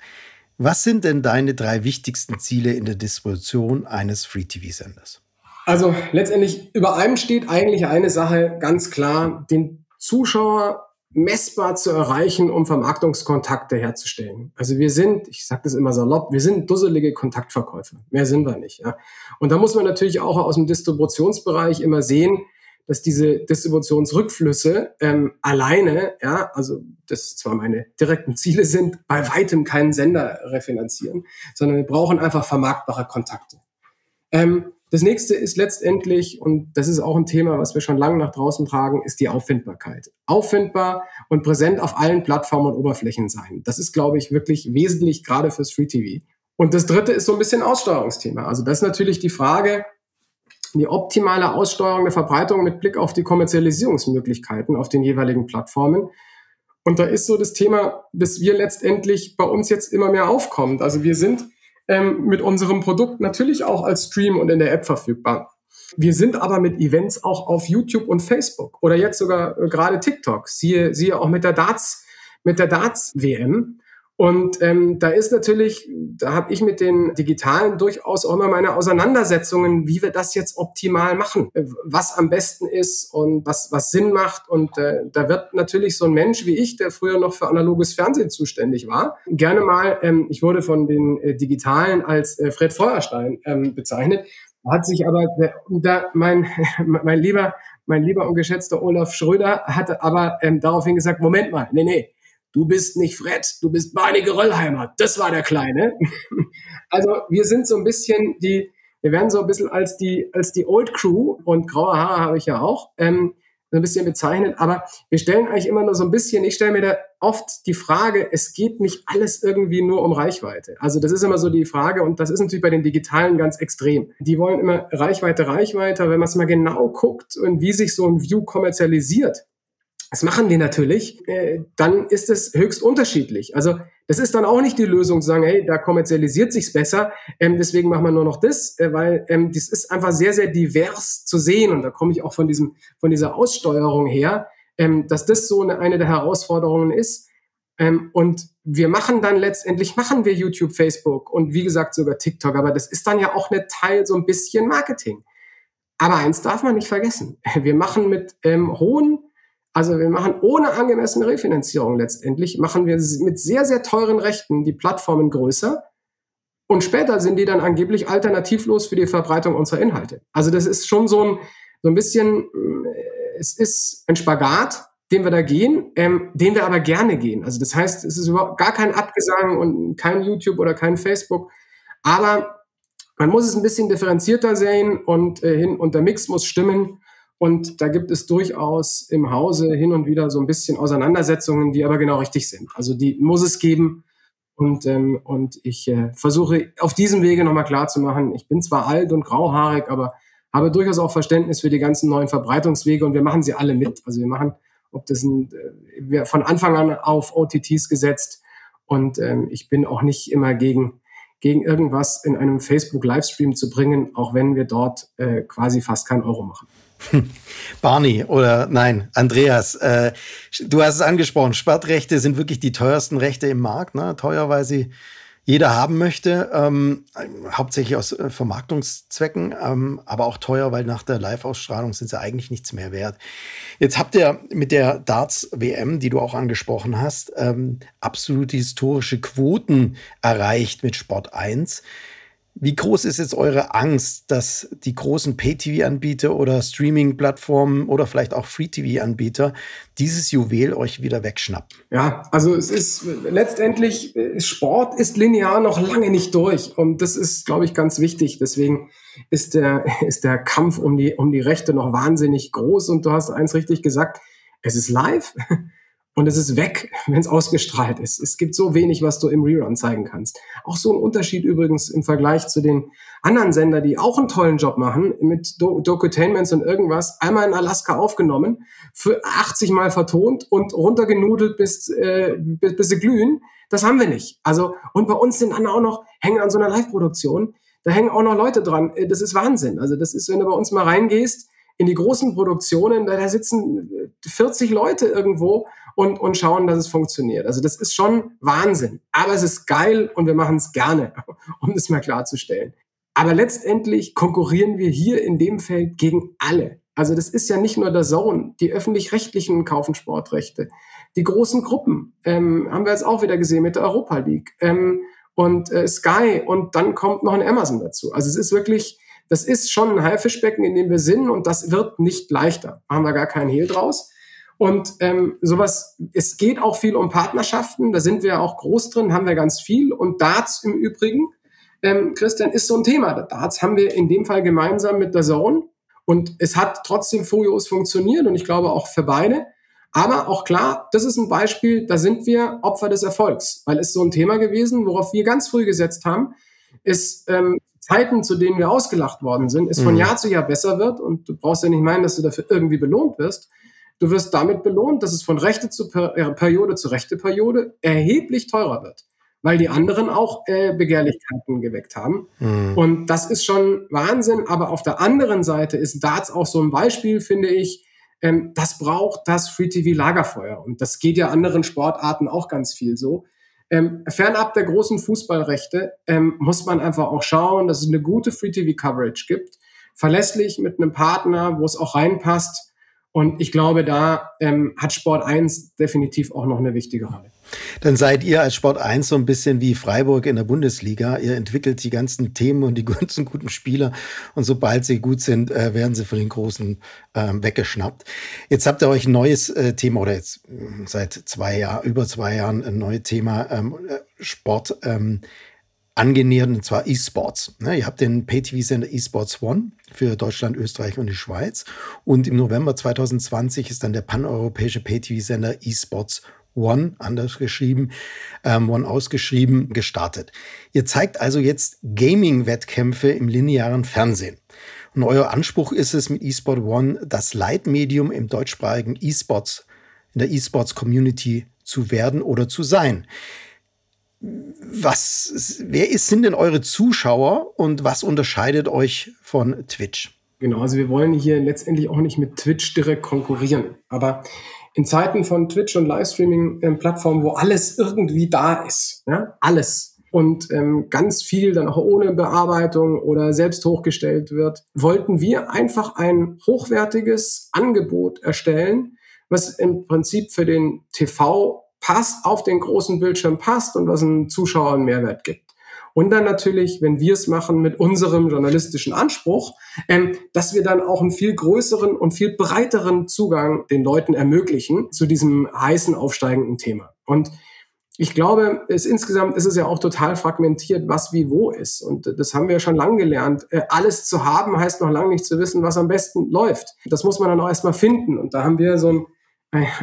Was sind denn deine drei wichtigsten Ziele in der Distribution eines Free-TV-Senders? Also letztendlich über allem steht eigentlich eine Sache ganz klar, den Zuschauer messbar zu erreichen, um Vermarktungskontakte herzustellen. Also wir sind, ich sage das immer salopp, wir sind dusselige Kontaktverkäufer. Mehr sind wir nicht. Ja. Und da muss man natürlich auch aus dem Distributionsbereich immer sehen, dass diese Distributionsrückflüsse ähm, alleine, ja, also das zwar meine direkten Ziele sind, bei weitem keinen Sender refinanzieren, sondern wir brauchen einfach vermarktbare Kontakte. Ähm, das nächste ist letztendlich, und das ist auch ein Thema, was wir schon lange nach draußen tragen, ist die Auffindbarkeit. Auffindbar und präsent auf allen Plattformen und Oberflächen sein. Das ist, glaube ich, wirklich wesentlich gerade fürs Free TV. Und das dritte ist so ein bisschen Aussteuerungsthema. Also das ist natürlich die Frage, die optimale Aussteuerung der Verbreitung mit Blick auf die Kommerzialisierungsmöglichkeiten auf den jeweiligen Plattformen. Und da ist so das Thema, dass wir letztendlich bei uns jetzt immer mehr aufkommt. Also wir sind ähm, mit unserem Produkt natürlich auch als Stream und in der App verfügbar. Wir sind aber mit Events auch auf YouTube und Facebook oder jetzt sogar äh, gerade TikTok. Siehe, siehe auch mit der Darts, mit der Darts WM. Und ähm, da ist natürlich, da habe ich mit den Digitalen durchaus auch immer meine Auseinandersetzungen, wie wir das jetzt optimal machen, äh, was am besten ist und was, was Sinn macht. Und äh, da wird natürlich so ein Mensch wie ich, der früher noch für analoges Fernsehen zuständig war, gerne mal, ähm, ich wurde von den äh, Digitalen als äh, Fred Feuerstein ähm, bezeichnet, hat sich aber der, da mein, mein lieber mein lieber und geschätzter Olaf Schröder hatte aber ähm, daraufhin gesagt, Moment mal, nee, nee, du bist nicht Fred, du bist Barney Geröllheimer. Das war der Kleine. also wir sind so ein bisschen die, wir werden so ein bisschen als die, als die Old Crew und graue Haare habe ich ja auch, ähm, so ein bisschen bezeichnet. Aber wir stellen eigentlich immer nur so ein bisschen, ich stelle mir da oft die Frage, es geht nicht alles irgendwie nur um Reichweite. Also das ist immer so die Frage und das ist natürlich bei den Digitalen ganz extrem. Die wollen immer Reichweite, Reichweite. Wenn man es mal genau guckt und wie sich so ein View kommerzialisiert, das machen die natürlich, äh, dann ist es höchst unterschiedlich. Also das ist dann auch nicht die Lösung zu sagen, hey, da kommerzialisiert sich's besser, ähm, deswegen machen wir nur noch das, äh, weil ähm, das ist einfach sehr, sehr divers zu sehen und da komme ich auch von diesem, von dieser Aussteuerung her, ähm, dass das so eine, eine der Herausforderungen ist. Ähm, und wir machen dann letztendlich, machen wir YouTube, Facebook und wie gesagt sogar TikTok, aber das ist dann ja auch eine Teil so ein bisschen Marketing. Aber eins darf man nicht vergessen. Wir machen mit ähm, hohen, also wir machen ohne angemessene Refinanzierung letztendlich, machen wir mit sehr, sehr teuren Rechten die Plattformen größer. Und später sind die dann angeblich alternativlos für die Verbreitung unserer Inhalte. Also das ist schon so ein, so ein bisschen, äh, es ist ein Spagat, den wir da gehen, ähm, den wir aber gerne gehen. Also das heißt, es ist überhaupt gar kein Abgesang und kein YouTube oder kein Facebook. Aber man muss es ein bisschen differenzierter sehen und, äh, hin, und der Mix muss stimmen. Und da gibt es durchaus im Hause hin und wieder so ein bisschen Auseinandersetzungen, die aber genau richtig sind. Also die muss es geben. Und, ähm, und ich äh, versuche auf diesem Wege nochmal klarzumachen, ich bin zwar alt und grauhaarig, aber habe durchaus auch Verständnis für die ganzen neuen Verbreitungswege und wir machen sie alle mit. Also wir machen ob das ein, äh, wir von Anfang an auf OTTs gesetzt und ähm, ich bin auch nicht immer gegen gegen irgendwas in einem Facebook-Livestream zu bringen, auch wenn wir dort äh, quasi fast keinen Euro machen. Barney oder nein, Andreas, äh, du hast es angesprochen, Sperrrechte sind wirklich die teuersten Rechte im Markt, ne? teuer, weil sie jeder haben möchte, ähm, hauptsächlich aus äh, Vermarktungszwecken, ähm, aber auch teuer, weil nach der Live-Ausstrahlung sind sie eigentlich nichts mehr wert. Jetzt habt ihr mit der Darts-WM, die du auch angesprochen hast, ähm, absolute historische Quoten erreicht mit Sport 1. Wie groß ist jetzt eure Angst, dass die großen Pay-TV-Anbieter oder Streaming-Plattformen oder vielleicht auch Free-TV-Anbieter dieses Juwel euch wieder wegschnappen? Ja, also es ist letztendlich, Sport ist linear noch lange nicht durch. Und das ist, glaube ich, ganz wichtig. Deswegen ist der, ist der Kampf um die, um die Rechte noch wahnsinnig groß. Und du hast eins richtig gesagt, es ist live und es ist weg, wenn es ausgestrahlt ist. Es gibt so wenig, was du im Rerun zeigen kannst. Auch so ein Unterschied übrigens im Vergleich zu den anderen Sender, die auch einen tollen Job machen, mit Do Docutainments und irgendwas, einmal in Alaska aufgenommen, für 80 Mal vertont und runtergenudelt bis, äh, bis, bis sie glühen. Das haben wir nicht. Also, und bei uns sind dann auch noch, hängen an so einer Live-Produktion, da hängen auch noch Leute dran. Äh, das ist Wahnsinn. Also, das ist, wenn du bei uns mal reingehst, in die großen Produktionen, da, sitzen 40 Leute irgendwo und, und schauen, dass es funktioniert. Also das ist schon Wahnsinn. Aber es ist geil und wir machen es gerne, um das mal klarzustellen. Aber letztendlich konkurrieren wir hier in dem Feld gegen alle. Also das ist ja nicht nur der Zone. Die öffentlich-rechtlichen kaufen Sportrechte. Die großen Gruppen ähm, haben wir jetzt auch wieder gesehen mit der Europa League. Ähm, und äh, Sky und dann kommt noch ein Amazon dazu. Also es ist wirklich, das ist schon ein Haifischbecken, in dem wir sind und das wird nicht leichter. Machen wir gar keinen Hehl draus. Und ähm, sowas, es geht auch viel um Partnerschaften, da sind wir auch groß drin, haben wir ganz viel. Und Darts im Übrigen, ähm, Christian, ist so ein Thema. Darts haben wir in dem Fall gemeinsam mit der Zone. Und es hat trotzdem furios funktioniert und ich glaube auch für beide. Aber auch klar, das ist ein Beispiel, da sind wir Opfer des Erfolgs, weil es so ein Thema gewesen, worauf wir ganz früh gesetzt haben, ist ähm, Zeiten, zu denen wir ausgelacht worden sind, es von mhm. Jahr zu Jahr besser wird und du brauchst ja nicht meinen, dass du dafür irgendwie belohnt wirst, Du wirst damit belohnt, dass es von Rechte zu per äh, Periode zu Rechte Periode erheblich teurer wird, weil die anderen auch äh, Begehrlichkeiten geweckt haben. Mhm. Und das ist schon Wahnsinn. Aber auf der anderen Seite ist Darts auch so ein Beispiel, finde ich. Ähm, das braucht das Free TV Lagerfeuer. Und das geht ja anderen Sportarten auch ganz viel so. Ähm, fernab der großen Fußballrechte ähm, muss man einfach auch schauen, dass es eine gute Free TV Coverage gibt. Verlässlich mit einem Partner, wo es auch reinpasst und ich glaube, da ähm, hat Sport 1 definitiv auch noch eine wichtige Rolle. Dann seid ihr als Sport 1 so ein bisschen wie Freiburg in der Bundesliga. Ihr entwickelt die ganzen Themen und die ganzen guten Spieler. Und sobald sie gut sind, äh, werden sie von den Großen äh, weggeschnappt. Jetzt habt ihr euch ein neues äh, Thema oder jetzt äh, seit zwei Jahren, über zwei Jahren ein neues Thema ähm, äh, Sport ähm, angenähert, und zwar E-Sports. Ne, ihr habt den Pay-TV-Sender eSports One für Deutschland, Österreich und die Schweiz. Und im November 2020 ist dann der paneuropäische Pay-TV-Sender eSports One, anders geschrieben, ähm, One ausgeschrieben, gestartet. Ihr zeigt also jetzt Gaming-Wettkämpfe im linearen Fernsehen. Und euer Anspruch ist es mit eSport One, das Leitmedium im deutschsprachigen eSports, in der eSports Community zu werden oder zu sein was, wer ist, sind denn eure Zuschauer und was unterscheidet euch von Twitch? Genau, also wir wollen hier letztendlich auch nicht mit Twitch direkt konkurrieren. Aber in Zeiten von Twitch und Livestreaming-Plattformen, wo alles irgendwie da ist, ja, alles und ähm, ganz viel dann auch ohne Bearbeitung oder selbst hochgestellt wird, wollten wir einfach ein hochwertiges Angebot erstellen, was im Prinzip für den TV passt, auf den großen Bildschirm passt und was einem Zuschauer einen Mehrwert gibt. Und dann natürlich, wenn wir es machen mit unserem journalistischen Anspruch, ähm, dass wir dann auch einen viel größeren und viel breiteren Zugang den Leuten ermöglichen zu diesem heißen aufsteigenden Thema. Und ich glaube, es insgesamt ist es ja auch total fragmentiert, was wie wo ist. Und das haben wir schon lange gelernt. Äh, alles zu haben heißt noch lange nicht zu wissen, was am besten läuft. Das muss man dann auch erstmal finden. Und da haben wir so ein,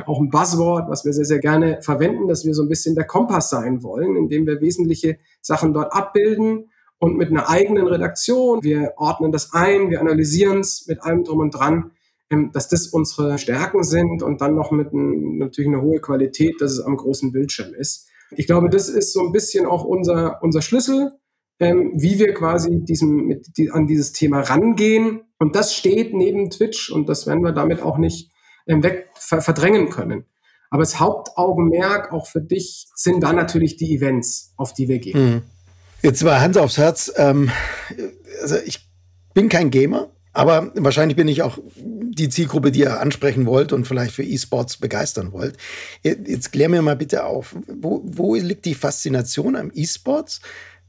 auch ein Buzzword, was wir sehr, sehr gerne verwenden, dass wir so ein bisschen der Kompass sein wollen, indem wir wesentliche Sachen dort abbilden und mit einer eigenen Redaktion. Wir ordnen das ein, wir analysieren es mit allem drum und dran ähm, dass das unsere Stärken sind und dann noch mit ein, natürlich eine hohe Qualität, dass es am großen Bildschirm ist. Ich glaube, das ist so ein bisschen auch unser, unser Schlüssel, ähm, wie wir quasi diesem, mit, an dieses Thema rangehen. Und das steht neben Twitch und das werden wir damit auch nicht weg ver verdrängen können. Aber das Hauptaugenmerk auch für dich sind dann natürlich die Events, auf die wir gehen. Mhm. Jetzt mal Hand aufs Herz. Ähm, also ich bin kein Gamer, aber wahrscheinlich bin ich auch die Zielgruppe, die ihr ansprechen wollt und vielleicht für E-Sports begeistern wollt. Jetzt klär mir mal bitte auf, wo, wo liegt die Faszination am E-Sports?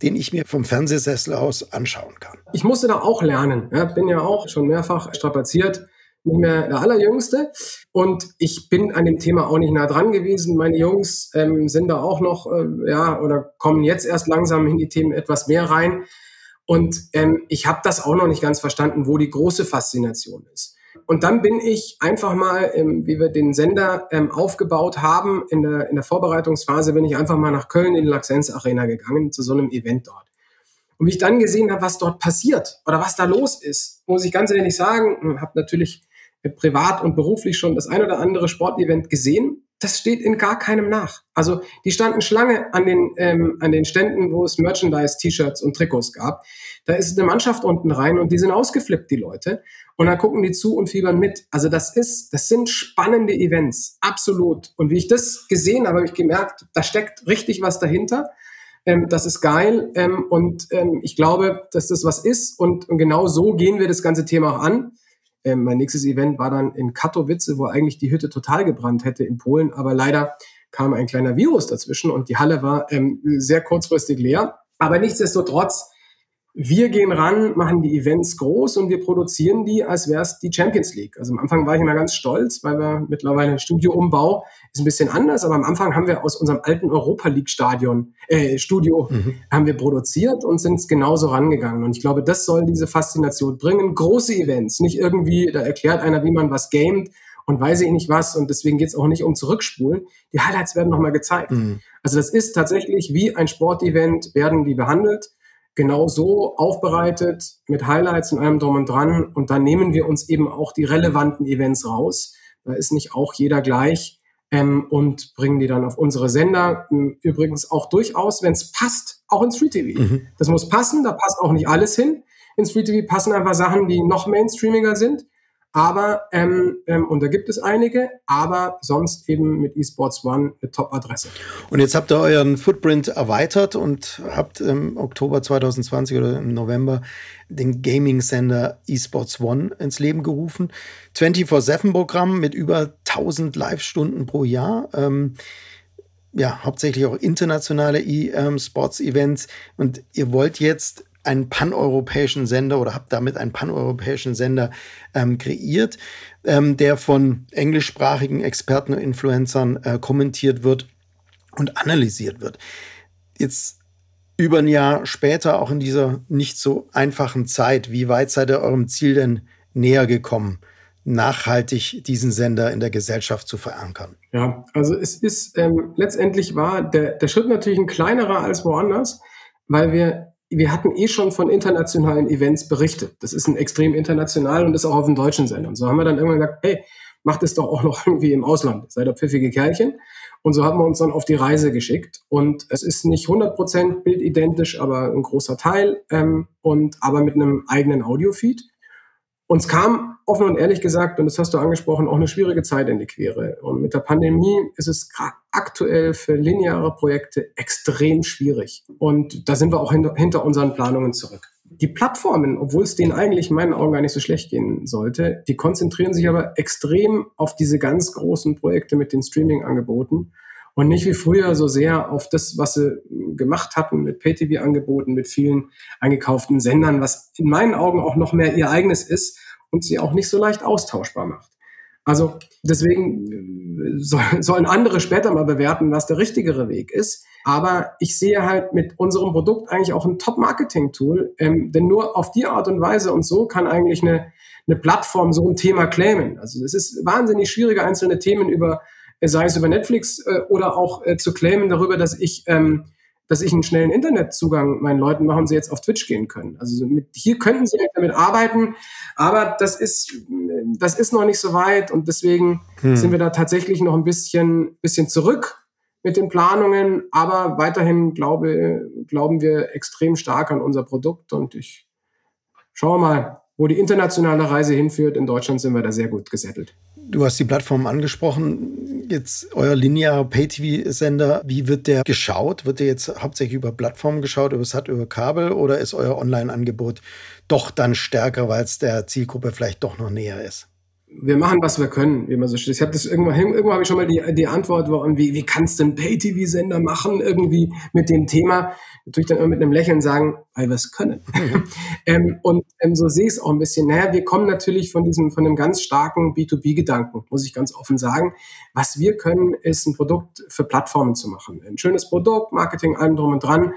den ich mir vom Fernsehsessel aus anschauen kann. Ich musste da auch lernen. Ja, bin ja auch schon mehrfach strapaziert, nicht mehr der Allerjüngste. Und ich bin an dem Thema auch nicht nah dran gewesen. Meine Jungs ähm, sind da auch noch, äh, ja, oder kommen jetzt erst langsam in die Themen etwas mehr rein. Und ähm, ich habe das auch noch nicht ganz verstanden, wo die große Faszination ist. Und dann bin ich einfach mal, ähm, wie wir den Sender ähm, aufgebaut haben, in der, in der Vorbereitungsphase bin ich einfach mal nach Köln in die Laxenz Arena gegangen, zu so einem Event dort. Und wie ich dann gesehen habe, was dort passiert oder was da los ist, muss ich ganz ehrlich sagen, habe natürlich privat und beruflich schon das ein oder andere Sportevent gesehen, das steht in gar keinem nach. Also die standen Schlange an den, ähm, an den Ständen, wo es Merchandise, T-Shirts und Trikots gab. Da ist eine Mannschaft unten rein und die sind ausgeflippt, die Leute. Und dann gucken die zu und fiebern mit. Also das ist, das sind spannende Events, absolut. Und wie ich das gesehen habe, habe ich gemerkt, da steckt richtig was dahinter. Ähm, das ist geil. Ähm, und ähm, ich glaube, dass das was ist. Und, und genau so gehen wir das ganze Thema auch an. Ähm, mein nächstes Event war dann in Katowice, wo eigentlich die Hütte total gebrannt hätte in Polen, aber leider kam ein kleiner Virus dazwischen und die Halle war ähm, sehr kurzfristig leer. Aber nichtsdestotrotz wir gehen ran, machen die Events groß und wir produzieren die, als wäre es die Champions League. Also am Anfang war ich immer ganz stolz, weil wir mittlerweile ein Studioumbau ist ein bisschen anders, aber am Anfang haben wir aus unserem alten Europa League Stadion, äh, Studio, mhm. haben wir produziert und sind genauso rangegangen. Und ich glaube, das soll diese Faszination bringen. Große Events, nicht irgendwie, da erklärt einer, wie man was gamet und weiß ich nicht was. Und deswegen geht es auch nicht um Zurückspulen. Die Highlights werden nochmal gezeigt. Mhm. Also das ist tatsächlich wie ein Sportevent, werden die behandelt genau so aufbereitet mit Highlights und allem drum und dran. Und dann nehmen wir uns eben auch die relevanten Events raus. Da ist nicht auch jeder gleich ähm, und bringen die dann auf unsere Sender. Übrigens auch durchaus, wenn es passt, auch ins Free TV. Mhm. Das muss passen, da passt auch nicht alles hin. Ins Free TV passen einfach Sachen, die noch mainstreamiger sind. Aber, ähm, ähm, und da gibt es einige, aber sonst eben mit eSports One eine Top-Adresse. Und jetzt habt ihr euren Footprint erweitert und habt im Oktober 2020 oder im November den Gaming-Sender eSports One ins Leben gerufen. 24-7-Programm mit über 1000 Live-Stunden pro Jahr. Ähm, ja, hauptsächlich auch internationale E-Sports-Events. Und ihr wollt jetzt einen paneuropäischen Sender oder habt damit einen paneuropäischen Sender ähm, kreiert, ähm, der von englischsprachigen Experten und Influencern äh, kommentiert wird und analysiert wird. Jetzt über ein Jahr später, auch in dieser nicht so einfachen Zeit, wie weit seid ihr eurem Ziel denn näher gekommen, nachhaltig diesen Sender in der Gesellschaft zu verankern? Ja, also es ist ähm, letztendlich war der, der Schritt natürlich ein kleinerer als woanders, weil wir wir hatten eh schon von internationalen Events berichtet. Das ist ein extrem international und ist auch auf dem deutschen Sender. Und so haben wir dann irgendwann gesagt, hey, macht es doch auch noch irgendwie im Ausland. Seid ihr pfiffige Kerlchen. Und so haben wir uns dann auf die Reise geschickt. Und es ist nicht 100% bildidentisch, aber ein großer Teil. Ähm, und aber mit einem eigenen Audiofeed. Uns kam offen und ehrlich gesagt, und das hast du angesprochen, auch eine schwierige Zeit in die Quere. Und mit der Pandemie ist es aktuell für lineare Projekte extrem schwierig. Und da sind wir auch hinter, hinter unseren Planungen zurück. Die Plattformen, obwohl es denen eigentlich in meinen Augen gar nicht so schlecht gehen sollte, die konzentrieren sich aber extrem auf diese ganz großen Projekte mit den Streaming-Angeboten und nicht wie früher so sehr auf das, was sie gemacht hatten mit Pay-TV-Angeboten, mit vielen eingekauften Sendern, was in meinen Augen auch noch mehr ihr eigenes ist und sie auch nicht so leicht austauschbar macht. Also deswegen äh, sollen andere später mal bewerten, was der richtigere Weg ist. Aber ich sehe halt mit unserem Produkt eigentlich auch ein Top-Marketing-Tool, ähm, denn nur auf die Art und Weise und so kann eigentlich eine, eine Plattform so ein Thema claimen. Also es ist wahnsinnig schwierig, einzelne Themen über sei es über Netflix äh, oder auch äh, zu claimen darüber, dass ich, ähm, dass ich einen schnellen Internetzugang meinen Leuten mache und sie jetzt auf Twitch gehen können. Also mit, hier könnten sie damit arbeiten, aber das ist, das ist noch nicht so weit und deswegen hm. sind wir da tatsächlich noch ein bisschen, bisschen zurück mit den Planungen, aber weiterhin glaube, glauben wir extrem stark an unser Produkt und ich schaue mal, wo die internationale Reise hinführt. In Deutschland sind wir da sehr gut gesettelt. Du hast die Plattform angesprochen. Jetzt euer linearer Pay-TV-Sender, wie wird der geschaut? Wird der jetzt hauptsächlich über Plattformen geschaut, über SAT, über Kabel oder ist euer Online-Angebot doch dann stärker, weil es der Zielgruppe vielleicht doch noch näher ist? Wir machen, was wir können, wie man so steht. Ich habe das irgendwann, irgendwann habe ich schon mal die, die Antwort, warum, wie, wie kannst du einen Pay-TV-Sender machen, irgendwie mit dem Thema? Natürlich dann immer mit einem Lächeln sagen, weil wir es können. Mhm. ähm, und ähm, so sehe ich es auch ein bisschen. Naja, wir kommen natürlich von diesem, von einem ganz starken B2B-Gedanken, muss ich ganz offen sagen. Was wir können, ist ein Produkt für Plattformen zu machen. Ein schönes Produkt, Marketing, allem drum und dran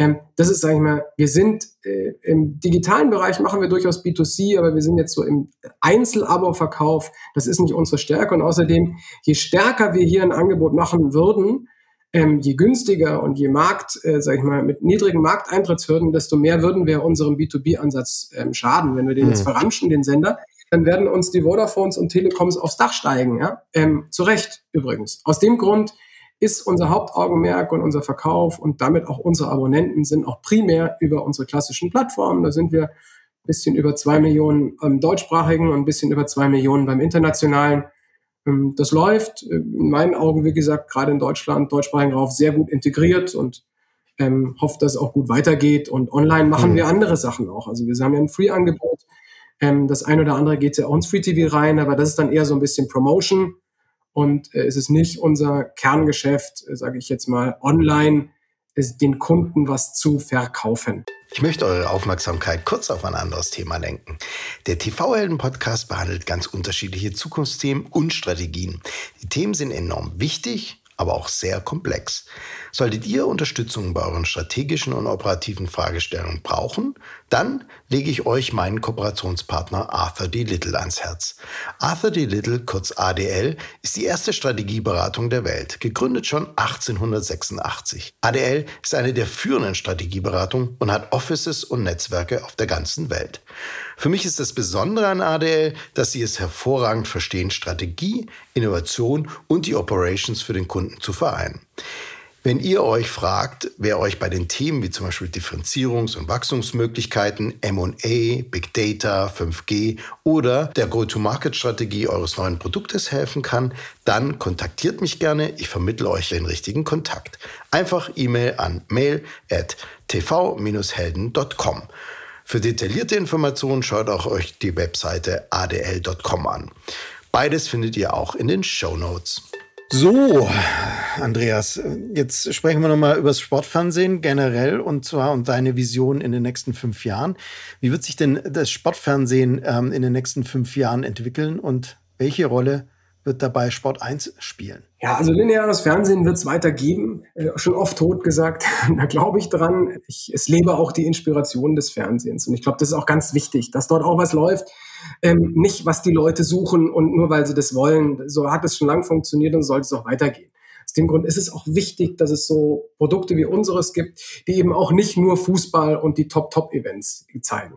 ähm, das ist, sage ich mal, wir sind äh, im digitalen Bereich machen wir durchaus B2C, aber wir sind jetzt so im Einzelabo-Verkauf. Das ist nicht unsere Stärke. Und außerdem, je stärker wir hier ein Angebot machen würden, ähm, je günstiger und je Markt, äh, sag ich mal, mit niedrigen Markteintrittshürden, desto mehr würden wir unserem B2B-Ansatz ähm, schaden. Wenn wir den mhm. jetzt verramschen, den Sender, dann werden uns die Vodafones und Telekoms aufs Dach steigen. Ja? Ähm, zu Recht übrigens. Aus dem Grund ist unser Hauptaugenmerk und unser Verkauf und damit auch unsere Abonnenten sind auch primär über unsere klassischen Plattformen. Da sind wir ein bisschen über zwei Millionen ähm, deutschsprachigen und ein bisschen über zwei Millionen beim internationalen. Ähm, das läuft äh, in meinen Augen, wie gesagt, gerade in Deutschland, deutschsprachigen Raum sehr gut integriert und ähm, hoffe, dass es auch gut weitergeht. Und online machen mhm. wir andere Sachen auch. Also wir haben ja ein Free-Angebot. Ähm, das eine oder andere geht ja auch ins Free-TV rein, aber das ist dann eher so ein bisschen Promotion und äh, es ist nicht unser Kerngeschäft, äh, sage ich jetzt mal, online den Kunden was zu verkaufen. Ich möchte eure Aufmerksamkeit kurz auf ein anderes Thema lenken. Der TV-Helden-Podcast behandelt ganz unterschiedliche Zukunftsthemen und Strategien. Die Themen sind enorm wichtig aber auch sehr komplex. Solltet ihr Unterstützung bei euren strategischen und operativen Fragestellungen brauchen, dann lege ich euch meinen Kooperationspartner Arthur D. Little ans Herz. Arthur D. Little, kurz ADL, ist die erste Strategieberatung der Welt, gegründet schon 1886. ADL ist eine der führenden Strategieberatungen und hat Offices und Netzwerke auf der ganzen Welt. Für mich ist das Besondere an ADL, dass sie es hervorragend verstehen, Strategie, Innovation und die Operations für den Kunden zu vereinen. Wenn ihr euch fragt, wer euch bei den Themen wie zum Beispiel Differenzierungs- und Wachstumsmöglichkeiten, M&A, Big Data, 5G oder der Go-to-Market-Strategie eures neuen Produktes helfen kann, dann kontaktiert mich gerne. Ich vermittle euch den richtigen Kontakt. Einfach E-Mail an mail at tv-helden.com. Für detaillierte Informationen schaut auch euch die Webseite adl.com an. Beides findet ihr auch in den Show Notes. So, Andreas, jetzt sprechen wir nochmal über das Sportfernsehen generell und zwar und deine Vision in den nächsten fünf Jahren. Wie wird sich denn das Sportfernsehen ähm, in den nächsten fünf Jahren entwickeln und welche Rolle wird dabei Sport 1 spielen? Ja, also lineares Fernsehen wird es weiter geben. Äh, schon oft tot gesagt. da glaube ich dran. Ich, es lebe auch die Inspiration des Fernsehens. Und ich glaube, das ist auch ganz wichtig, dass dort auch was läuft. Ähm, nicht, was die Leute suchen und nur weil sie das wollen. So hat es schon lange funktioniert und sollte es auch weitergehen. Aus dem Grund ist es auch wichtig, dass es so Produkte wie unseres gibt, die eben auch nicht nur Fußball und die Top-Top-Events zeigen.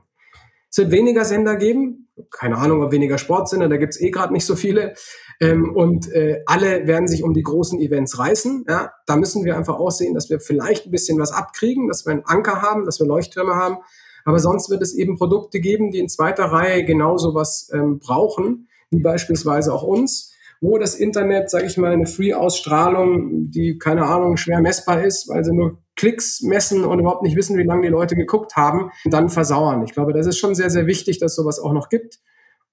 Es wird weniger Sender geben, keine Ahnung, ob weniger Sportsender, da gibt's eh gerade nicht so viele. Ähm, und äh, alle werden sich um die großen Events reißen. Ja? Da müssen wir einfach aussehen, dass wir vielleicht ein bisschen was abkriegen, dass wir einen Anker haben, dass wir Leuchttürme haben. Aber sonst wird es eben Produkte geben, die in zweiter Reihe genau sowas ähm, brauchen, wie beispielsweise auch uns, wo das Internet, sage ich mal, eine Free-Ausstrahlung, die keine Ahnung schwer messbar ist, weil sie nur Klicks messen und überhaupt nicht wissen, wie lange die Leute geguckt haben, dann versauern. Ich glaube, das ist schon sehr, sehr wichtig, dass sowas auch noch gibt.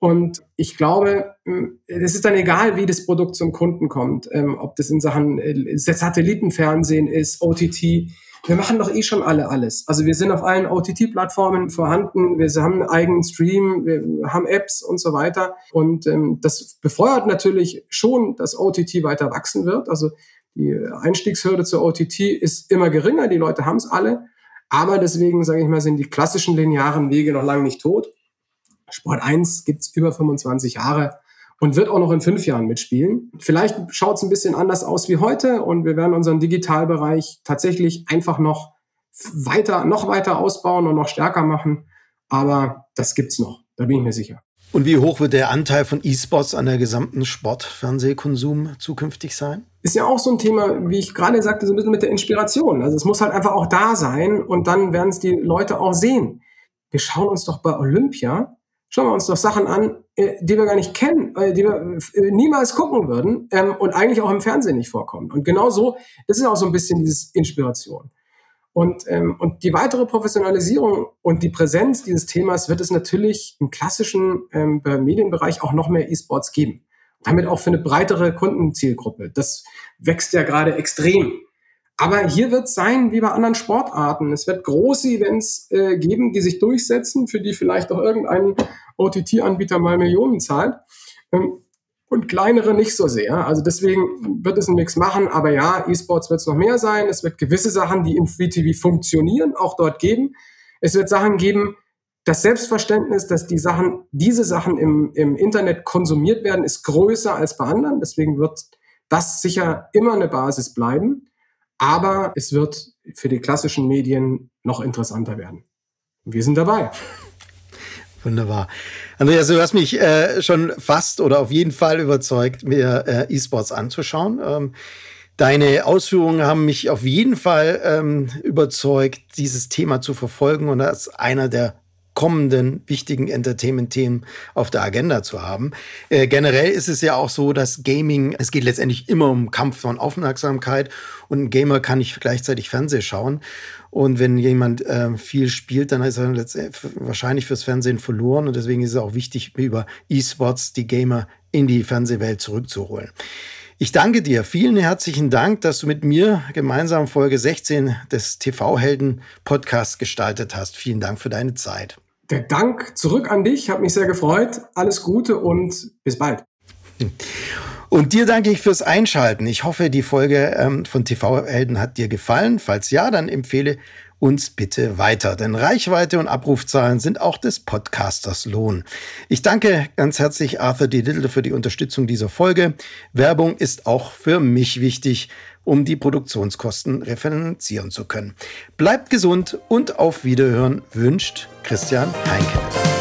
Und ich glaube, hm, es ist dann egal, wie das Produkt zum Kunden kommt, ähm, ob das in Sachen äh, Satellitenfernsehen ist, OTT. Wir machen doch eh schon alle alles. Also wir sind auf allen OTT-Plattformen vorhanden, wir haben einen eigenen Stream, wir haben Apps und so weiter. Und ähm, das befeuert natürlich schon, dass OTT weiter wachsen wird. Also die Einstiegshürde zur OTT ist immer geringer, die Leute haben es alle. Aber deswegen, sage ich mal, sind die klassischen linearen Wege noch lange nicht tot. Sport 1 gibt's über 25 Jahre und wird auch noch in fünf Jahren mitspielen. Vielleicht schaut's ein bisschen anders aus wie heute und wir werden unseren Digitalbereich tatsächlich einfach noch weiter, noch weiter ausbauen und noch stärker machen. Aber das gibt's noch, da bin ich mir sicher. Und wie hoch wird der Anteil von E-Sports an der gesamten Sportfernsehkonsum zukünftig sein? Ist ja auch so ein Thema, wie ich gerade sagte, so ein bisschen mit der Inspiration. Also es muss halt einfach auch da sein und dann werden es die Leute auch sehen. Wir schauen uns doch bei Olympia schauen wir uns doch Sachen an, äh, die wir gar nicht kennen, äh, die wir äh, niemals gucken würden ähm, und eigentlich auch im Fernsehen nicht vorkommen. Und genau so, das ist auch so ein bisschen dieses Inspiration. Und, ähm, und die weitere Professionalisierung und die Präsenz dieses Themas wird es natürlich im klassischen ähm, Medienbereich auch noch mehr E-Sports geben. Damit auch für eine breitere Kundenzielgruppe. Das wächst ja gerade extrem. Aber hier wird es sein wie bei anderen Sportarten. Es wird große Events äh, geben, die sich durchsetzen, für die vielleicht auch irgendein OTT-Anbieter mal Millionen zahlt. Ähm, und kleinere nicht so sehr. Also deswegen wird es nichts machen. Aber ja, E-Sports wird es noch mehr sein. Es wird gewisse Sachen, die im Free TV funktionieren, auch dort geben. Es wird Sachen geben, das Selbstverständnis, dass die Sachen, diese Sachen im, im Internet konsumiert werden, ist größer als bei anderen. Deswegen wird das sicher immer eine Basis bleiben. Aber es wird für die klassischen Medien noch interessanter werden. Wir sind dabei. Wunderbar. Andreas, du hast mich äh, schon fast oder auf jeden Fall überzeugt, mir äh, E-Sports anzuschauen. Ähm, deine Ausführungen haben mich auf jeden Fall ähm, überzeugt, dieses Thema zu verfolgen und als einer der kommenden wichtigen Entertainment-Themen auf der Agenda zu haben. Äh, generell ist es ja auch so, dass Gaming, es geht letztendlich immer um Kampf von Aufmerksamkeit und ein Gamer kann nicht gleichzeitig Fernsehen schauen. Und wenn jemand äh, viel spielt, dann ist er wahrscheinlich fürs Fernsehen verloren. Und deswegen ist es auch wichtig, über E-Sports die Gamer in die Fernsehwelt zurückzuholen. Ich danke dir. Vielen herzlichen Dank, dass du mit mir gemeinsam Folge 16 des TV-Helden-Podcasts gestaltet hast. Vielen Dank für deine Zeit. Der Dank zurück an dich, hat mich sehr gefreut. Alles Gute und bis bald. Und dir danke ich fürs Einschalten. Ich hoffe, die Folge ähm, von TV Helden hat dir gefallen. Falls ja, dann empfehle uns bitte weiter, denn Reichweite und Abrufzahlen sind auch des Podcasters Lohn. Ich danke ganz herzlich Arthur D. Little für die Unterstützung dieser Folge. Werbung ist auch für mich wichtig um die Produktionskosten referenzieren zu können. Bleibt gesund und auf Wiederhören wünscht Christian Heinke.